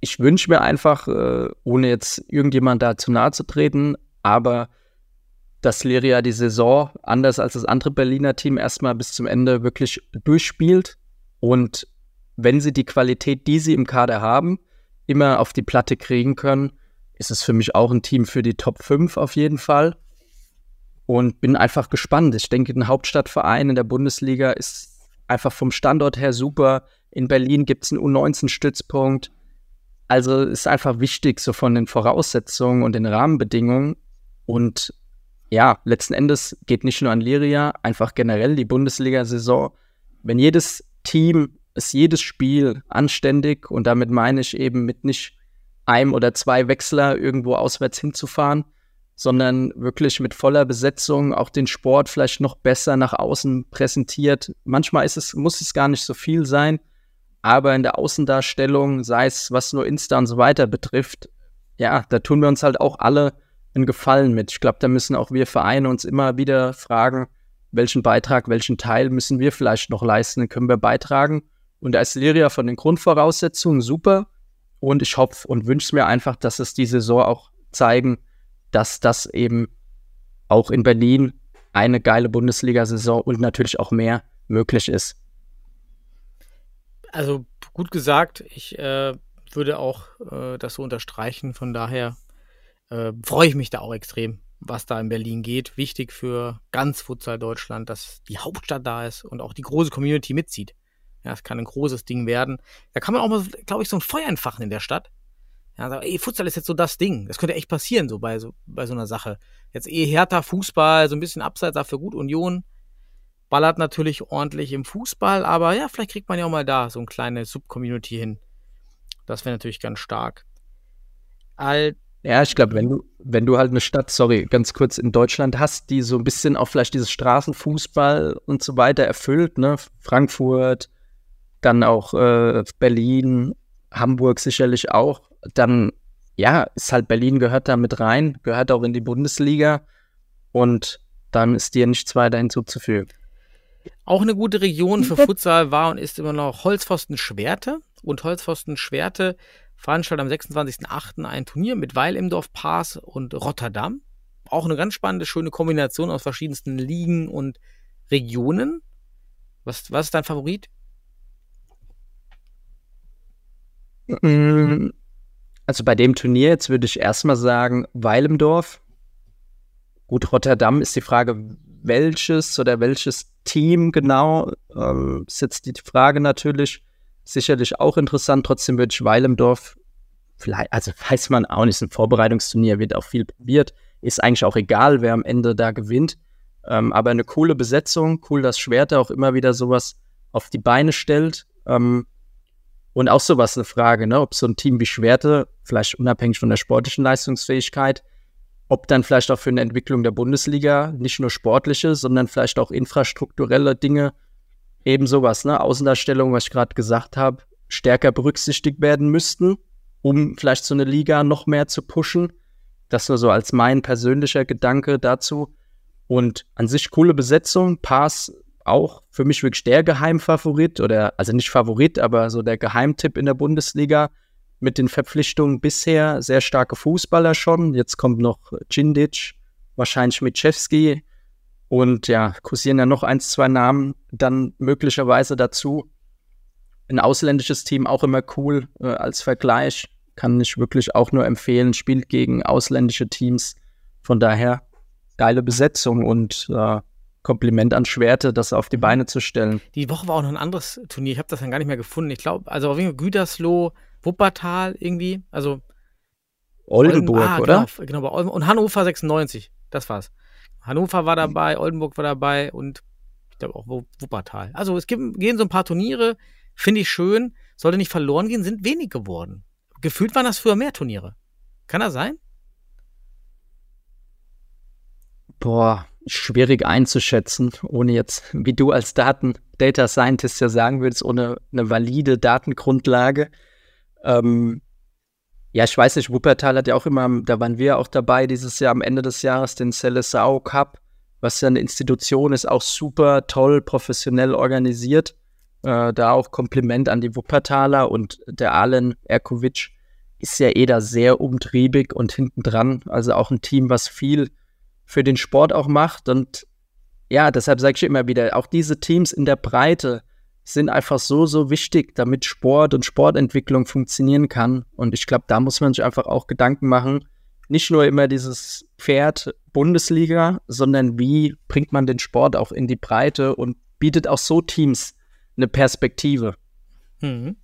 ich wünsche mir einfach, äh, ohne jetzt irgendjemand da zu nahe zu treten, aber dass Liria die Saison, anders als das andere Berliner Team, erstmal bis zum Ende wirklich durchspielt. Und wenn sie die Qualität, die sie im Kader haben, immer auf die Platte kriegen können, ist es für mich auch ein Team für die Top 5 auf jeden Fall. Und bin einfach gespannt. Ich denke, ein Hauptstadtverein in der Bundesliga ist einfach vom Standort her super. In Berlin gibt es einen U19-Stützpunkt. Also ist einfach wichtig, so von den Voraussetzungen und den Rahmenbedingungen. Und ja, letzten Endes geht nicht nur an Liria, einfach generell die Bundesliga-Saison. Wenn jedes Team es jedes Spiel anständig und damit meine ich eben mit nicht einem oder zwei Wechsler irgendwo auswärts hinzufahren, sondern wirklich mit voller Besetzung auch den Sport vielleicht noch besser nach außen präsentiert. Manchmal ist es, muss es gar nicht so viel sein, aber in der Außendarstellung, sei es was nur Insta und so weiter betrifft, ja, da tun wir uns halt auch alle einen Gefallen mit. Ich glaube, da müssen auch wir Vereine uns immer wieder fragen, welchen Beitrag, welchen Teil müssen wir vielleicht noch leisten, können wir beitragen. Und da ist Liria von den Grundvoraussetzungen super. Und ich hoffe und wünsche mir einfach, dass es die Saison auch zeigen, dass das eben auch in Berlin eine geile Bundesliga-Saison und natürlich auch mehr möglich ist. Also gut gesagt, ich äh, würde auch äh, das so unterstreichen. Von daher äh, freue ich mich da auch extrem, was da in Berlin geht. Wichtig für ganz Futsal Deutschland, dass die Hauptstadt da ist und auch die große Community mitzieht. Ja, es kann ein großes Ding werden. Da kann man auch mal, glaube ich, so ein Feuer entfachen in der Stadt. Ja, sagen, ey, Futsal ist jetzt so das Ding. Das könnte echt passieren, so bei so, bei so einer Sache. Jetzt eh härter Fußball, so ein bisschen abseits, dafür gut Union. Ballert natürlich ordentlich im Fußball, aber ja, vielleicht kriegt man ja auch mal da so eine kleine Subcommunity hin. Das wäre natürlich ganz stark. All ja, ich glaube, wenn du, wenn du halt eine Stadt, sorry, ganz kurz in Deutschland hast, die so ein bisschen auch vielleicht dieses Straßenfußball und so weiter erfüllt, ne? Frankfurt, dann auch äh, Berlin, Hamburg sicherlich auch, dann ja, ist halt Berlin gehört da mit rein, gehört auch in die Bundesliga und dann ist dir nichts weiter hinzuzufügen. Auch eine gute Region für Futsal war und ist immer noch Holzpfosten Schwerte und Holzpfosten Schwerte veranstaltet am 26.08. ein Turnier mit Weil im Dorf Pass und Rotterdam. Auch eine ganz spannende, schöne Kombination aus verschiedensten Ligen und Regionen. Was, was ist dein Favorit? Also bei dem Turnier jetzt würde ich erstmal sagen, Weil im Dorf. Gut, Rotterdam ist die Frage, welches oder welches Team genau. Ähm, ist jetzt die Frage natürlich sicherlich auch interessant. Trotzdem würde ich Weil im Dorf vielleicht, also weiß man auch nicht, ein Vorbereitungsturnier wird auch viel probiert. Ist eigentlich auch egal, wer am Ende da gewinnt. Ähm, aber eine coole Besetzung, cool, dass Schwerte auch immer wieder sowas auf die Beine stellt. Ähm, und auch sowas eine Frage, ne, ob so ein Team wie Schwerte, vielleicht unabhängig von der sportlichen Leistungsfähigkeit, ob dann vielleicht auch für eine Entwicklung der Bundesliga nicht nur sportliche, sondern vielleicht auch infrastrukturelle Dinge, eben sowas, ne, Außendarstellung, was ich gerade gesagt habe, stärker berücksichtigt werden müssten, um vielleicht so eine Liga noch mehr zu pushen. Das nur so als mein persönlicher Gedanke dazu. Und an sich coole Besetzung, Pass auch für mich wirklich der Geheimfavorit oder also nicht Favorit, aber so der Geheimtipp in der Bundesliga mit den Verpflichtungen bisher. Sehr starke Fußballer schon. Jetzt kommt noch Cindic, wahrscheinlich Mitschewski und ja, kursieren ja noch ein, zwei Namen dann möglicherweise dazu. Ein ausländisches Team auch immer cool äh, als Vergleich. Kann ich wirklich auch nur empfehlen. Spielt gegen ausländische Teams. Von daher geile Besetzung und äh, Kompliment an Schwerte, das auf die mhm. Beine zu stellen. Die Woche war auch noch ein anderes Turnier. Ich habe das dann gar nicht mehr gefunden. Ich glaube, also auf jeden Fall Gütersloh, Wuppertal irgendwie. Also Oldenburg, Olden, ah, oder? Genau, genau bei Oldenburg. Und Hannover 96. Das war's. Hannover war dabei, Oldenburg war dabei und ich glaube auch Wuppertal. Also es gibt, gehen so ein paar Turniere, finde ich schön. Sollte nicht verloren gehen, sind wenig geworden. Gefühlt waren das früher mehr Turniere. Kann das sein? Boah, schwierig einzuschätzen, ohne jetzt, wie du als Daten Data Scientist ja sagen würdest, ohne eine valide Datengrundlage. Ähm, ja, ich weiß nicht, Wuppertal hat ja auch immer, da waren wir auch dabei dieses Jahr am Ende des Jahres, den Celesao Cup, was ja eine Institution ist, auch super toll, professionell organisiert. Äh, da auch Kompliment an die Wuppertaler und der Alen Erkovic ist ja eh da sehr umtriebig und hinten dran. Also auch ein Team, was viel für den Sport auch macht. Und ja, deshalb sage ich immer wieder, auch diese Teams in der Breite sind einfach so, so wichtig, damit Sport und Sportentwicklung funktionieren kann. Und ich glaube, da muss man sich einfach auch Gedanken machen. Nicht nur immer dieses Pferd Bundesliga, sondern wie bringt man den Sport auch in die Breite und bietet auch so Teams eine Perspektive. Mhm.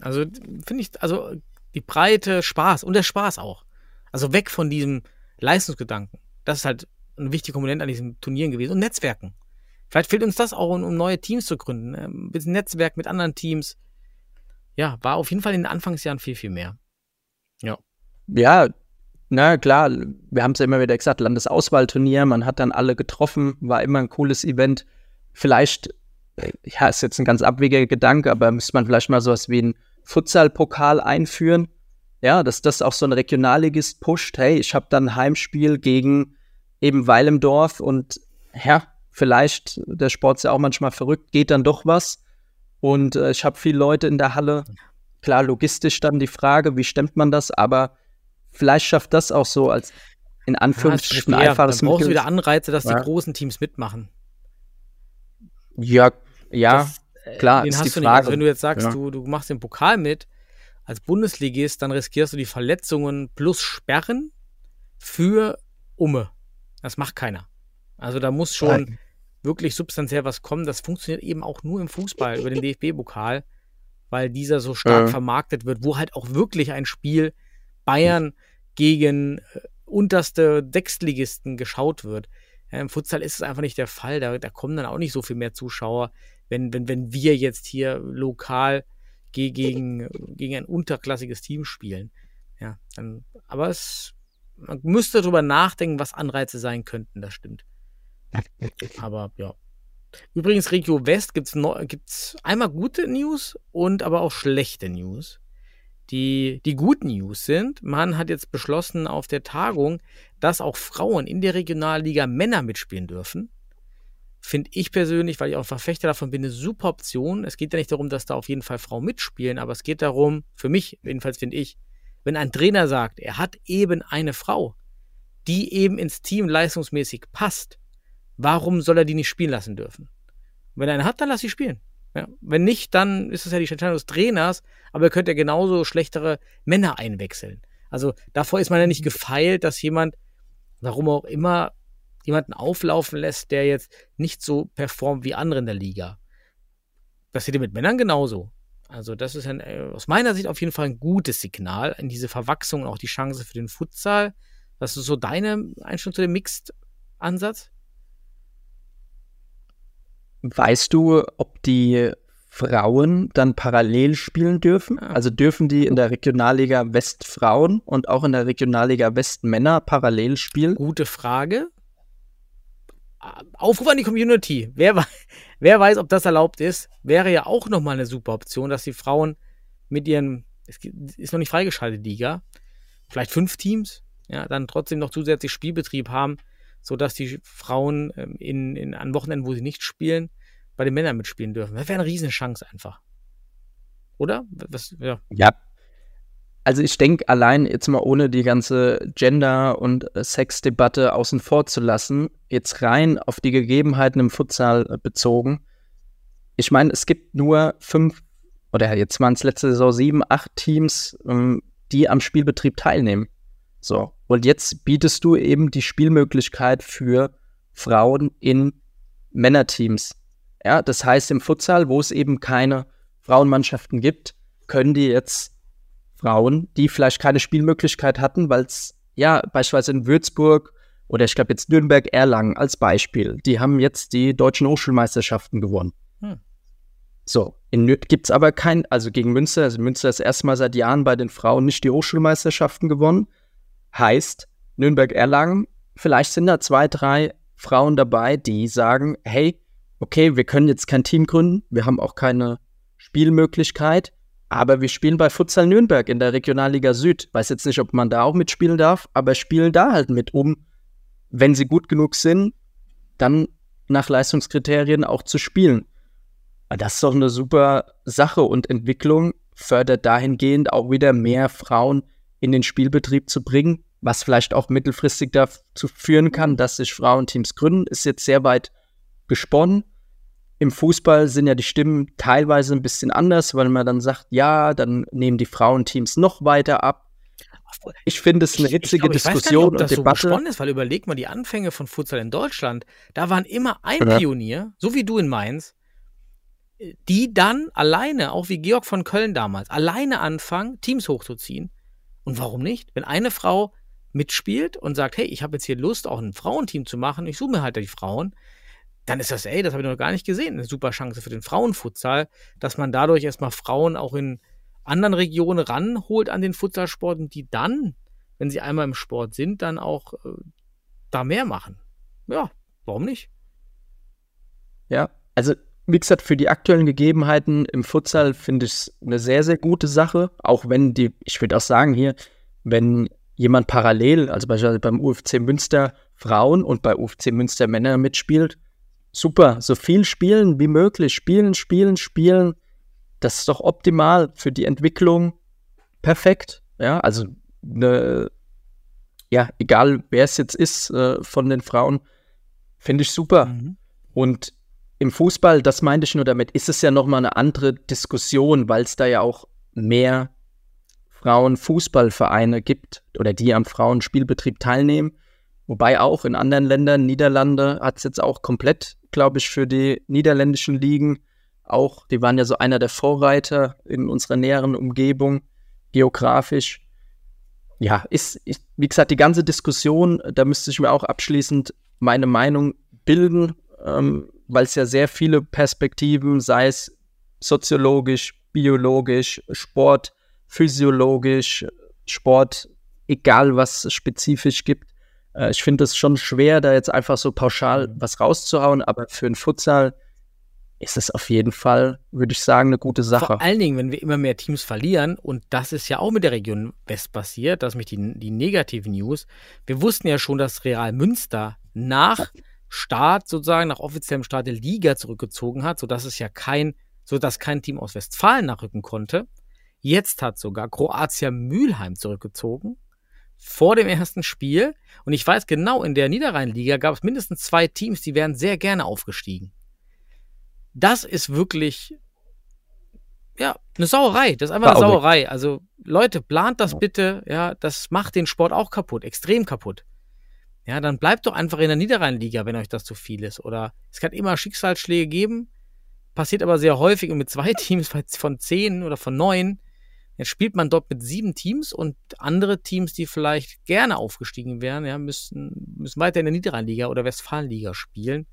Also finde ich, also die Breite, Spaß und der Spaß auch. Also weg von diesem Leistungsgedanken. Das ist halt eine wichtige Komponente an diesen Turnieren gewesen. Und Netzwerken. Vielleicht fehlt uns das auch, um neue Teams zu gründen. Ein bisschen Netzwerk mit anderen Teams. Ja, war auf jeden Fall in den Anfangsjahren viel, viel mehr. Ja. Ja, na klar, wir haben es ja immer wieder gesagt, Landesauswahlturnier, man hat dann alle getroffen, war immer ein cooles Event. Vielleicht, ja, ist jetzt ein ganz abwegiger Gedanke, aber müsste man vielleicht mal sowas wie einen Futsal-Pokal einführen. Ja, dass das auch so ein Regionalligist pusht. Hey, ich habe dann ein Heimspiel gegen eben Weil im Dorf und ja, vielleicht, der Sport ist ja auch manchmal verrückt, geht dann doch was. Und äh, ich habe viele Leute in der Halle. Klar, logistisch dann die Frage, wie stemmt man das, aber vielleicht schafft das auch so als in Anführungsstrichen ja, einfaches Dann brauchst du wieder Anreize, dass ja. die großen Teams mitmachen. Ja, ja, das, äh, klar, den ist hast die Frage. Also wenn du jetzt sagst, ja. du, du machst den Pokal mit als Bundesligist, dann riskierst du die Verletzungen plus Sperren für Umme. Das macht keiner. Also da muss schon Nein. wirklich substanziell was kommen. Das funktioniert eben auch nur im Fußball über den DFB-Pokal, weil dieser so stark ja. vermarktet wird, wo halt auch wirklich ein Spiel Bayern gegen äh, unterste Sechstligisten geschaut wird. Ja, Im Futsal ist es einfach nicht der Fall. Da, da kommen dann auch nicht so viel mehr Zuschauer, wenn, wenn, wenn wir jetzt hier lokal gegen, gegen ein unterklassiges Team spielen. Ja, dann, aber es man müsste darüber nachdenken, was Anreize sein könnten, das stimmt. Aber ja. Übrigens, Regio West gibt es gibt's einmal gute News und aber auch schlechte News. Die, die guten News sind, man hat jetzt beschlossen auf der Tagung, dass auch Frauen in der Regionalliga Männer mitspielen dürfen. Finde ich persönlich, weil ich auch Verfechter davon bin, eine super Option. Es geht ja nicht darum, dass da auf jeden Fall Frauen mitspielen, aber es geht darum, für mich jedenfalls finde ich, wenn ein Trainer sagt, er hat eben eine Frau, die eben ins Team leistungsmäßig passt, warum soll er die nicht spielen lassen dürfen? wenn er eine hat, dann lass sie spielen. Ja, wenn nicht, dann ist es ja die Entscheidung des Trainers, aber er könnte ja genauso schlechtere Männer einwechseln. Also davor ist man ja nicht gefeilt, dass jemand, warum auch immer, jemanden auflaufen lässt, der jetzt nicht so performt wie andere in der Liga. Das ihr mit Männern genauso. Also das ist ein, äh, aus meiner Sicht auf jeden Fall ein gutes Signal in diese Verwachsung und auch die Chance für den Futsal. Was ist so deine Einstellung zu dem Mixed-Ansatz? Weißt du, ob die Frauen dann parallel spielen dürfen? Ja. Also dürfen die in der Regionalliga West Frauen und auch in der Regionalliga West Männer parallel spielen? Gute Frage. Aufruf an die Community. Wer, wer weiß, ob das erlaubt ist, wäre ja auch nochmal eine super Option, dass die Frauen mit ihren, es ist noch nicht freigeschaltet, Liga, vielleicht fünf Teams, ja, dann trotzdem noch zusätzlich Spielbetrieb haben, sodass die Frauen ähm, in, in, an Wochenenden, wo sie nicht spielen, bei den Männern mitspielen dürfen. Das wäre eine Riesenchance einfach. Oder? Was, ja. Ja. Also ich denke, allein jetzt mal ohne die ganze Gender- und äh, Sexdebatte außen vor zu lassen, jetzt rein auf die Gegebenheiten im Futsal äh, bezogen. Ich meine, es gibt nur fünf, oder jetzt waren es letzte Saison sieben, acht Teams, ähm, die am Spielbetrieb teilnehmen. So, und jetzt bietest du eben die Spielmöglichkeit für Frauen in Männerteams. Ja, das heißt, im Futsal, wo es eben keine Frauenmannschaften gibt, können die jetzt Frauen, die vielleicht keine Spielmöglichkeit hatten, weil es ja beispielsweise in Würzburg oder ich glaube jetzt Nürnberg-Erlangen als Beispiel, die haben jetzt die deutschen Hochschulmeisterschaften gewonnen. Hm. So, in gibt es aber kein, also gegen Münster, also Münster ist erstmal seit Jahren bei den Frauen nicht die Hochschulmeisterschaften gewonnen. Heißt, Nürnberg-Erlangen, vielleicht sind da zwei, drei Frauen dabei, die sagen, hey, okay, wir können jetzt kein Team gründen, wir haben auch keine Spielmöglichkeit, aber wir spielen bei Futsal Nürnberg in der Regionalliga Süd. Weiß jetzt nicht, ob man da auch mitspielen darf, aber spielen da halt mit, um, wenn sie gut genug sind, dann nach Leistungskriterien auch zu spielen. Das ist doch eine super Sache und Entwicklung fördert dahingehend auch wieder mehr Frauen in den Spielbetrieb zu bringen, was vielleicht auch mittelfristig dazu führen kann, dass sich Frauenteams gründen. Ist jetzt sehr weit gesponnen. Im Fußball sind ja die Stimmen teilweise ein bisschen anders, weil man dann sagt, ja, dann nehmen die Frauenteams noch weiter ab. Ich finde es eine hitzige ich glaub, ich weiß gar nicht, Diskussion ob das und so Debatte. gesponnen ist, weil überleg mal die Anfänge von Futsal in Deutschland. Da waren immer ein Ja. Pionier, so wie du in Mainz, die dann alleine, auch wie Georg von Köln damals, alleine anfangen, Teams hochzuziehen. Und warum nicht? Wenn eine Frau mitspielt und sagt, hey, ich habe jetzt hier Lust, auch ein Frauenteam zu machen, ich suche mir halt die Frauen, dann ist das, ey, das habe ich noch gar nicht gesehen, eine super Chance für den Frauenfutsal, dass man dadurch erstmal Frauen auch in anderen Regionen ranholt an den Futsalsporten, die dann, wenn sie einmal im Sport sind, dann auch äh, da mehr machen. Ja, warum nicht? Ja, also wie gesagt, für die aktuellen Gegebenheiten im Futsal finde ich es eine sehr, sehr gute Sache. Auch wenn die, ich würde auch sagen hier, wenn jemand parallel, also beispielsweise beim UFC Münster Frauen und bei UFC Münster Männer mitspielt, super, so viel spielen wie möglich. Spielen, spielen, spielen. Das ist doch optimal für die Entwicklung. Perfekt. Ja, also eine, ja, egal wer es jetzt ist äh, von den Frauen, finde ich super. Mhm. Und im Fußball, das meinte ich nur damit, ist es ja nochmal eine andere Diskussion, weil es da ja auch mehr Frauenfußballvereine gibt oder die am Frauenspielbetrieb teilnehmen. Wobei auch in anderen Ländern, Niederlande hat es jetzt auch komplett, glaube ich, für die niederländischen Ligen auch, die waren ja so einer der Vorreiter in unserer näheren Umgebung, geografisch. Ja, ist, ist, wie gesagt, die ganze Diskussion, da müsste ich mir auch abschließend meine Meinung bilden, ähm, weil es ja sehr viele Perspektiven, sei es soziologisch, biologisch, Sport, physiologisch, Sport, egal was es spezifisch gibt. Äh, ich finde es schon schwer, da jetzt einfach so pauschal was rauszuhauen, aber für einen Futsal ist es auf jeden Fall, würde ich sagen, eine gute Sache. Vor allen Dingen, wenn wir immer mehr Teams verlieren, und das ist ja auch mit der Region West passiert, das ist nämlich die, die negativen News. Wir wussten ja schon, dass Real Münster nach Start, sozusagen, nach offiziellem Start der Liga zurückgezogen hat, sodass es ja kein, sodass kein Team aus Westfalen nachrücken konnte. Jetzt hat sogar Kroatia Mülheim zurückgezogen. Vor dem ersten Spiel. Und ich weiß genau, in der Niederrheinliga gab es mindestens zwei Teams, die wären sehr gerne aufgestiegen. Das ist wirklich, ja, eine Sauerei. Das ist einfach eine Traurig. Sauerei. Also, Leute, plant das bitte. Ja, das macht den Sport auch kaputt, extrem kaputt. Ja, dann bleibt doch einfach in der Niederrheinliga, wenn euch das zu viel ist. Oder es kann immer Schicksalsschläge geben. passiert aber sehr häufig und mit zwei Teams von zehn oder von neun. Jetzt spielt man dort mit sieben Teams und andere Teams, die vielleicht gerne aufgestiegen wären, ja, müssen, müssen weiter in der Niederrheinliga oder Westfalenliga spielen.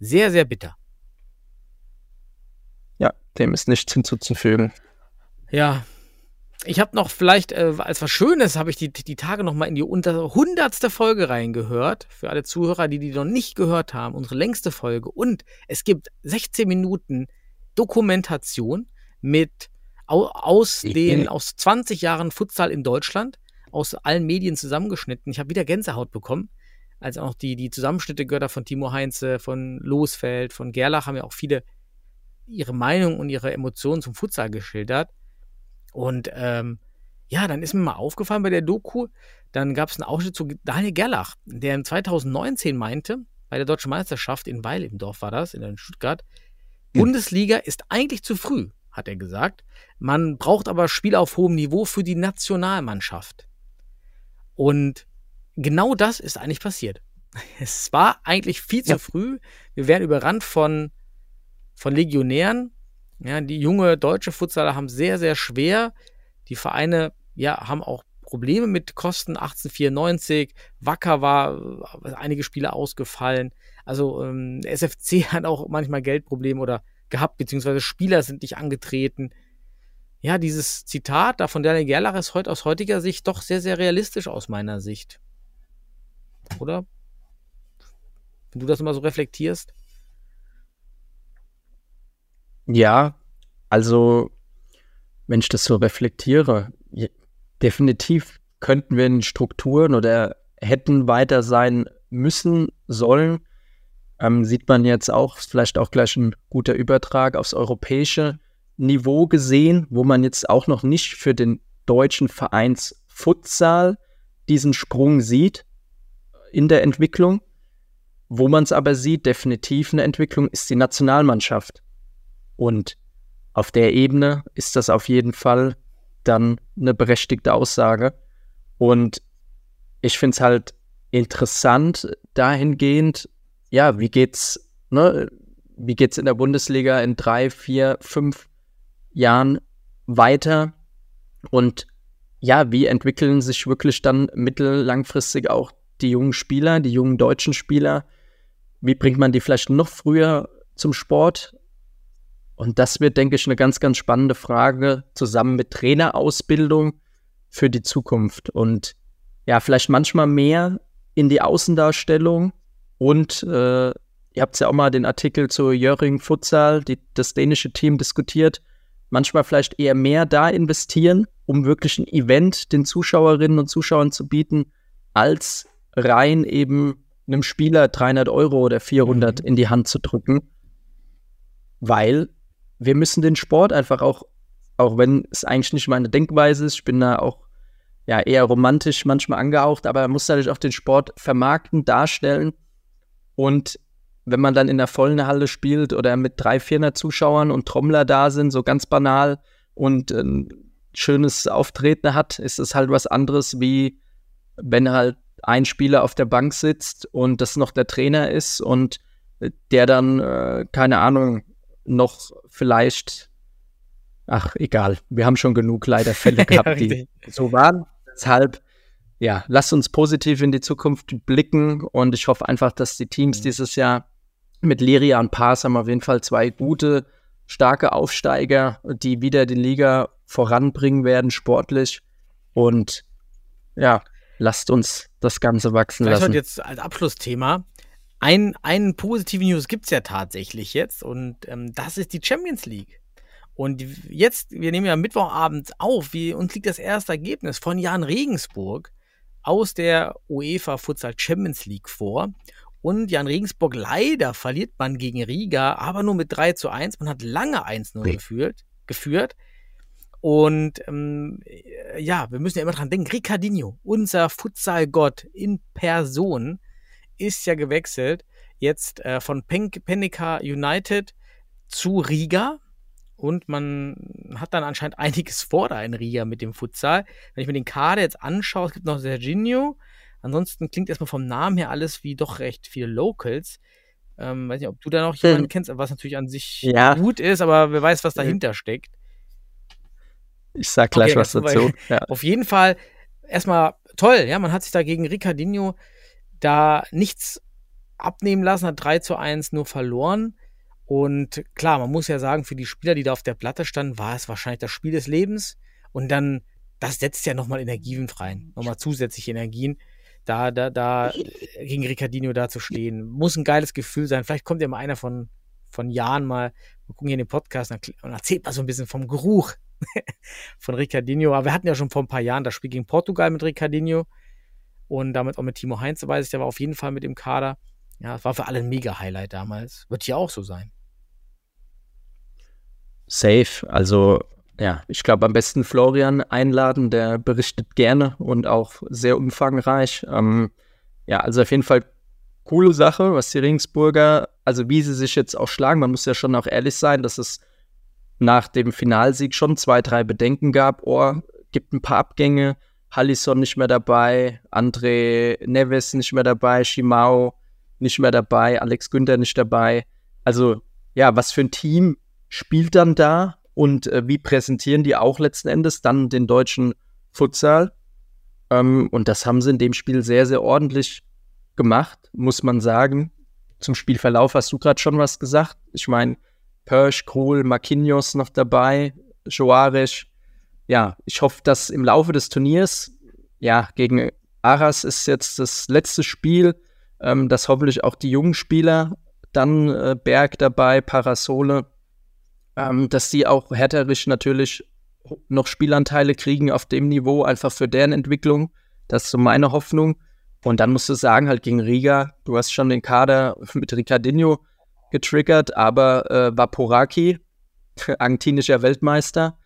Sehr, sehr bitter. Ja, dem ist nichts hinzuzufügen. Ja, ich habe noch vielleicht äh, als was Schönes, habe ich die, die Tage noch mal in die unter hundertste Folge reingehört. Für alle Zuhörer, die die noch nicht gehört haben, unsere längste Folge. Und es gibt 16 Minuten Dokumentation mit aus den aus 20 Jahren Futsal in Deutschland, aus allen Medien zusammengeschnitten. Ich habe wieder Gänsehaut bekommen. Also auch die, die Zusammenschnitte gehört von Timo Heinze, von Losfeld, von Gerlach haben ja auch viele ihre Meinung und ihre Emotionen zum Futsal geschildert. Und ähm, ja, dann ist mir mal aufgefallen bei der Doku, dann gab es einen Ausschnitt zu Daniel Gerlach, der im 2019 meinte, bei der Deutschen Meisterschaft in Weil im Dorf war das, in Stuttgart, mhm. Bundesliga ist eigentlich zu früh, hat er gesagt. Man braucht aber Spiele auf hohem Niveau für die Nationalmannschaft. Und genau das ist eigentlich passiert. Es war eigentlich viel zu ja. früh. Wir werden überrannt von, von Legionären, ja, die junge deutsche Futsaler haben sehr, sehr schwer. Die Vereine, ja, haben auch Probleme mit Kosten 1894. Wacker war äh, einige Spiele ausgefallen. Also ähm, SFC hat auch manchmal Geldprobleme oder gehabt, beziehungsweise Spieler sind nicht angetreten. Ja, dieses Zitat da von Daniel Gerlach ist heute aus heutiger Sicht doch sehr, sehr realistisch aus meiner Sicht. Oder? Wenn du das immer so reflektierst. Ja, also wenn ich das so reflektiere, definitiv könnten wir in Strukturen oder hätten weiter sein müssen, sollen. Ähm, sieht man jetzt auch, vielleicht auch gleich ein guter Übertrag aufs europäische Niveau gesehen, wo man jetzt auch noch nicht für den deutschen Vereins Futsal diesen Sprung sieht in der Entwicklung. Wo man es aber sieht, definitiv eine Entwicklung, ist die Nationalmannschaft. Und auf der Ebene ist das auf jeden Fall dann eine berechtigte Aussage. Und ich finde es halt interessant dahingehend, ja, wie geht's, ne, wie geht's in der Bundesliga in drei, vier, fünf Jahren weiter? Und ja, wie entwickeln sich wirklich dann mittellangfristig auch die jungen Spieler, die jungen deutschen Spieler? Wie bringt man die vielleicht noch früher zum Sport? Und das wird, denke ich, eine ganz, ganz spannende Frage zusammen mit Trainerausbildung für die Zukunft. Und ja, vielleicht manchmal mehr in die Außendarstellung. Und äh, ihr habt ja auch mal den Artikel zu Jöring Futsal, die, das dänische Team, diskutiert. Manchmal vielleicht eher mehr da investieren, um wirklich ein Event den Zuschauerinnen und Zuschauern zu bieten, als rein eben einem Spieler 300 Euro oder 400 mhm. in die Hand zu drücken. Weil wir müssen den Sport einfach auch, auch wenn es eigentlich nicht meine Denkweise ist, ich bin da auch ja eher romantisch manchmal angehaucht, aber man muss natürlich auch den Sport vermarkten, darstellen. Und wenn man dann in der vollen Halle spielt oder mit drei, vierhundert Zuschauern und Trommler da sind, so ganz banal und ein schönes Auftreten hat, ist es halt was anderes, wie wenn halt ein Spieler auf der Bank sitzt und das noch der Trainer ist und der dann, äh, keine Ahnung, noch vielleicht, ach egal, wir haben schon genug leider Fälle gehabt, ja, die so waren. Deshalb, ja, lasst uns positiv in die Zukunft blicken und ich hoffe einfach, dass die Teams mhm. dieses Jahr mit Liria und Pass haben auf jeden Fall zwei gute, starke Aufsteiger, die wieder die Liga voranbringen werden, sportlich. Und ja, lasst uns das Ganze wachsen Vielleicht lassen. jetzt als Abschlussthema ein, einen positiven News gibt es ja tatsächlich jetzt und ähm, das ist die Champions League. Und jetzt, wir nehmen ja Mittwochabend auf, wie, uns liegt das erste Ergebnis von Jan Regensburg aus der UEFA Futsal Champions League vor. Und Jan Regensburg leider verliert man gegen Riga, aber nur mit 3 zu 1. Man hat lange 1-0 geführt, geführt. Und ähm, ja, wir müssen ja immer dran denken, Ricardinho, unser Futsal-Gott in Person, ist ja gewechselt jetzt äh, von Pen Pennica United zu Riga. Und man hat dann anscheinend einiges vor da in Riga mit dem Futsal. Wenn ich mir den Kader jetzt anschaue, es gibt noch Serginho. Ansonsten klingt erstmal vom Namen her alles wie doch recht viele Locals. Ähm, weiß nicht, ob du da noch jemanden Hm. kennst, was natürlich an sich Ja. gut ist, aber wer weiß, was dahinter steckt. Ich sag gleich Okay, was dazu. Ja. Auf jeden Fall erstmal toll, ja, man hat sich da gegen Ricardinho da nichts abnehmen lassen, hat 3 zu 1 nur verloren. Und klar, man muss ja sagen, für die Spieler, die da auf der Platte standen, war es wahrscheinlich das Spiel des Lebens. Und dann, das setzt ja nochmal Energien frei, nochmal zusätzliche Energien. Da, da, da gegen Ricardinho da zu stehen, muss ein geiles Gefühl sein. Vielleicht kommt ja mal einer von, von Jahren mal, wir gucken hier in den Podcast und erzählt mal so ein bisschen vom Geruch von Ricardinho. Aber wir hatten ja schon vor ein paar Jahren das Spiel gegen Portugal mit Ricardinho und damit auch mit Timo Heinz, weiß ich, der war auf jeden Fall mit im Kader. Ja, es war für alle ein Mega-Highlight damals. Wird hier auch so sein. Safe. Also, ja, ich glaube, am besten Florian einladen, der berichtet gerne und auch sehr umfangreich. Ähm, ja, also auf jeden Fall coole Sache, was die Regensburger, also wie sie sich jetzt auch schlagen. Man muss ja schon auch ehrlich sein, dass es nach dem Finalsieg schon zwei, drei Bedenken gab. Oh, gibt ein paar Abgänge. Hallison nicht mehr dabei, André Neves nicht mehr dabei, Shimao nicht mehr dabei, Alex Günther nicht dabei. Also, ja, was für ein Team spielt dann da und äh, wie präsentieren die auch letzten Endes dann den deutschen Futsal? Ähm, und das haben sie in dem Spiel sehr, sehr ordentlich gemacht, muss man sagen. Zum Spielverlauf hast du gerade schon was gesagt. Ich meine, Persch, Krul, Marquinhos noch dabei, Joarisch. Ja, ich hoffe, dass im Laufe des Turniers, ja, gegen Aras ist jetzt das letzte Spiel, ähm, dass hoffentlich auch die jungen Spieler, dann äh, Berg dabei, Parasole, ähm, dass die auch härterisch natürlich noch Spielanteile kriegen auf dem Niveau, einfach für deren Entwicklung. Das ist so meine Hoffnung. Und dann musst du sagen, halt gegen Riga, du hast schon den Kader mit Ricardinho getriggert, aber äh, Vaporaki, argentinischer Weltmeister,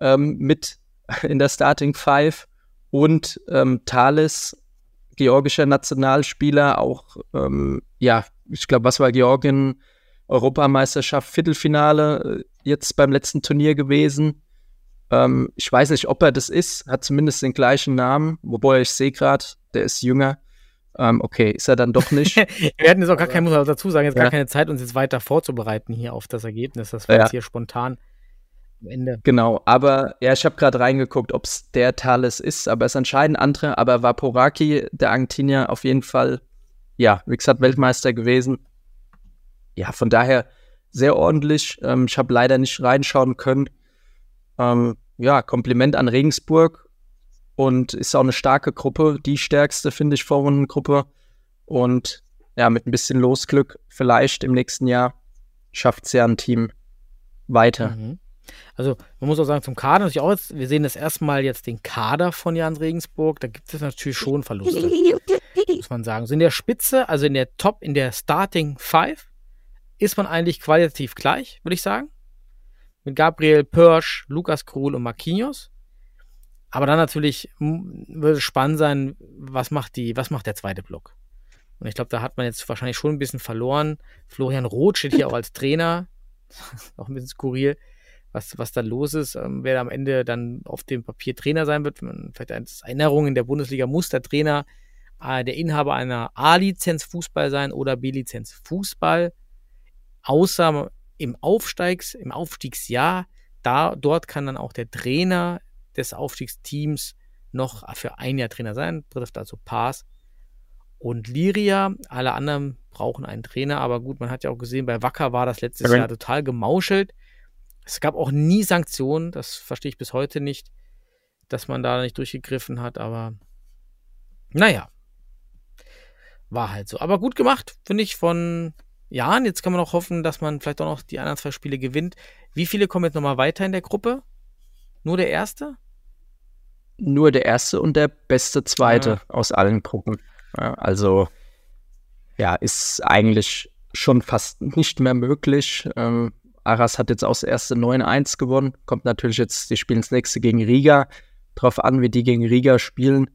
ähm, mit in der Starting Five und ähm, Thales, georgischer Nationalspieler, auch, ähm, ja, ich glaube, was war Georgien? Europameisterschaft, Viertelfinale, äh, jetzt beim letzten Turnier gewesen. Ähm, ich weiß nicht, ob er das ist, hat zumindest den gleichen Namen, wobei ich sehe gerade, der ist jünger. Ähm, okay, ist er dann doch nicht. Wir hatten jetzt auch gar keine, muss man dazu sagen, jetzt Ja. gar keine Zeit, uns jetzt weiter vorzubereiten hier auf das Ergebnis. Das war Ja. jetzt hier spontan am Ende. Genau, aber ja, ich habe gerade reingeguckt, ob es der Thales ist, aber es ist anscheinend andere. Aber Vaporaki, der Argentinier, auf jeden Fall, ja, wie gesagt, Weltmeister gewesen. Ja, von daher sehr ordentlich. Ähm, ich habe leider nicht reinschauen können. Ähm, ja, Kompliment an Regensburg und ist auch eine starke Gruppe, die stärkste, finde ich, Vorrundengruppe. Und ja, mit ein bisschen Losglück vielleicht im nächsten Jahr schafft es ja ein Team weiter. Mhm. Also man muss auch sagen, zum Kader natürlich auch jetzt, wir sehen das erstmal jetzt den Kader von Jan Regensburg, da gibt es natürlich schon Verluste, muss man sagen. So in der Spitze, also in der Top, in der Starting Five, ist man eigentlich qualitativ gleich, würde ich sagen. Mit Gabriel Pörsch, Lukas Krul und Marquinhos. Aber dann natürlich wird es spannend sein, was macht die, was macht der zweite Block? Und ich glaube, da hat man jetzt wahrscheinlich schon ein bisschen verloren. Florian Roth steht hier auch als Trainer. auch ein bisschen skurril, was, was da los ist. Ähm, wer am Ende dann auf dem Papier Trainer sein wird, vielleicht als Erinnerung in der Bundesliga muss der Trainer äh, der Inhaber einer A-Lizenz Fußball sein oder B-Lizenz Fußball. Außer im Aufsteigs, im Aufstiegsjahr, da, dort kann dann auch der Trainer des Aufstiegsteams noch für ein Jahr Trainer sein, trifft also Pass und Liria. Alle anderen brauchen einen Trainer, aber gut, man hat ja auch gesehen, bei Wacker war das letztes Okay. Jahr total gemauschelt. Es gab auch nie Sanktionen, das verstehe ich bis heute nicht, dass man da nicht durchgegriffen hat, aber naja, war halt so. Aber gut gemacht, finde ich, von Jan. Jetzt kann man auch hoffen, dass man vielleicht auch noch die anderen zwei Spiele gewinnt. Wie viele kommen jetzt nochmal weiter in der Gruppe? Nur der erste? nur der erste und der beste zweite aus allen Gruppen. Ja, also ja, ist eigentlich schon fast nicht mehr möglich. Ähm, Aras hat jetzt auch das erste 9-1 gewonnen. Kommt natürlich jetzt, die spielen das nächste gegen Riga. Drauf an, wie die gegen Riga spielen.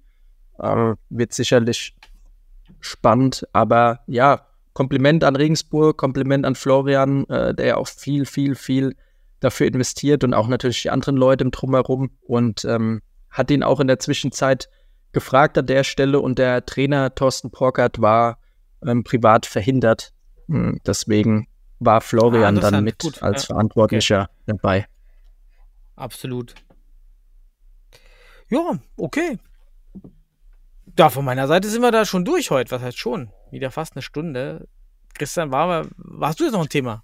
Ähm, wird sicherlich spannend. Aber ja, Kompliment an Regensburg, Kompliment an Florian, äh, der ja auch viel, viel, viel dafür investiert und auch natürlich die anderen Leute im Drumherum. Und ähm, hat ihn auch in der Zwischenzeit gefragt an der Stelle und der Trainer Thorsten Porkert war ähm, privat verhindert. Hm, Deswegen war Florian Ah, dann mit Gut, als ja. Verantwortlicher dabei. Absolut. Ja, okay. Da von meiner Seite sind wir da schon durch heute. Was heißt schon? Wieder fast eine Stunde. Christian, war, warst du jetzt noch ein Thema?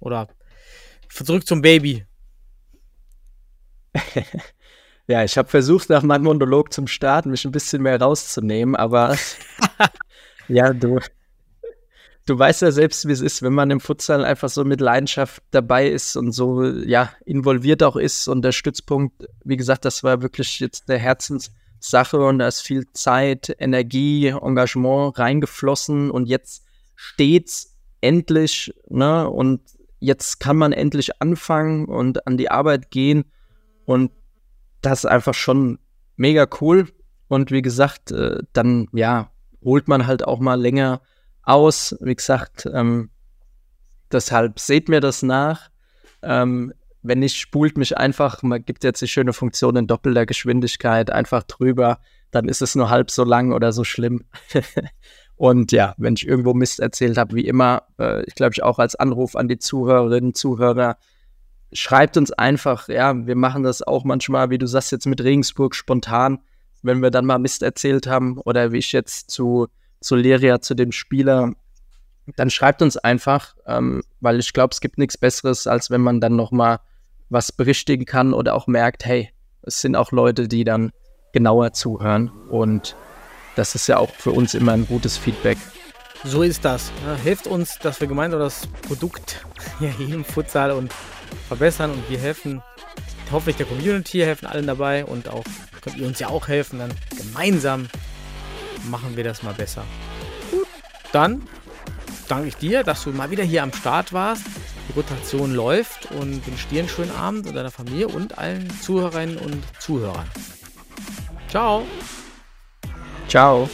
Oder zurück zum Baby. Ja, ich habe versucht, nach meinem Monolog zum Starten mich ein bisschen mehr rauszunehmen, aber ja, du, du weißt ja selbst, wie es ist, wenn man im Futsal einfach so mit Leidenschaft dabei ist und so, ja, involviert auch ist und der Stützpunkt, wie gesagt, das war wirklich jetzt eine Herzenssache und da ist viel Zeit, Energie, Engagement reingeflossen und jetzt steht's endlich, ne, und jetzt kann man endlich anfangen und an die Arbeit gehen und das ist einfach schon mega cool. Und wie gesagt, äh, dann ja, holt man halt auch mal länger aus. Wie gesagt, ähm, deshalb seht mir das nach. Ähm, wenn nicht, spult mich einfach, man gibt jetzt die schöne Funktion in doppelter Geschwindigkeit einfach drüber, dann ist es nur halb so lang oder so schlimm. Und ja, wenn ich irgendwo Mist erzählt habe, wie immer, äh, ich glaube, ich auch als Anruf an die Zuhörerinnen, Zuhörer, schreibt uns einfach, ja, wir machen das auch manchmal, wie du sagst, jetzt mit Regensburg spontan, wenn wir dann mal Mist erzählt haben oder wie ich jetzt zu, zu Leria, zu dem Spieler, dann schreibt uns einfach, ähm, weil ich glaube, es gibt nichts Besseres, als wenn man dann noch mal was berichtigen kann oder auch merkt, hey, es sind auch Leute, die dann genauer zuhören und das ist ja auch für uns immer ein gutes Feedback. So ist das. Hilft uns, dass wir gemeinsam das Produkt hier im Futsal und verbessern und wir helfen hoffentlich der Community, helfen allen dabei und auch könnt ihr uns ja auch helfen. Dann gemeinsam machen wir das mal besser. Gut, dann danke ich dir, dass du mal wieder hier am Start warst. Die Rotation läuft und wünsche dir einen schönen Abend und deiner Familie und allen Zuhörerinnen und Zuhörern. Ciao. Ciao.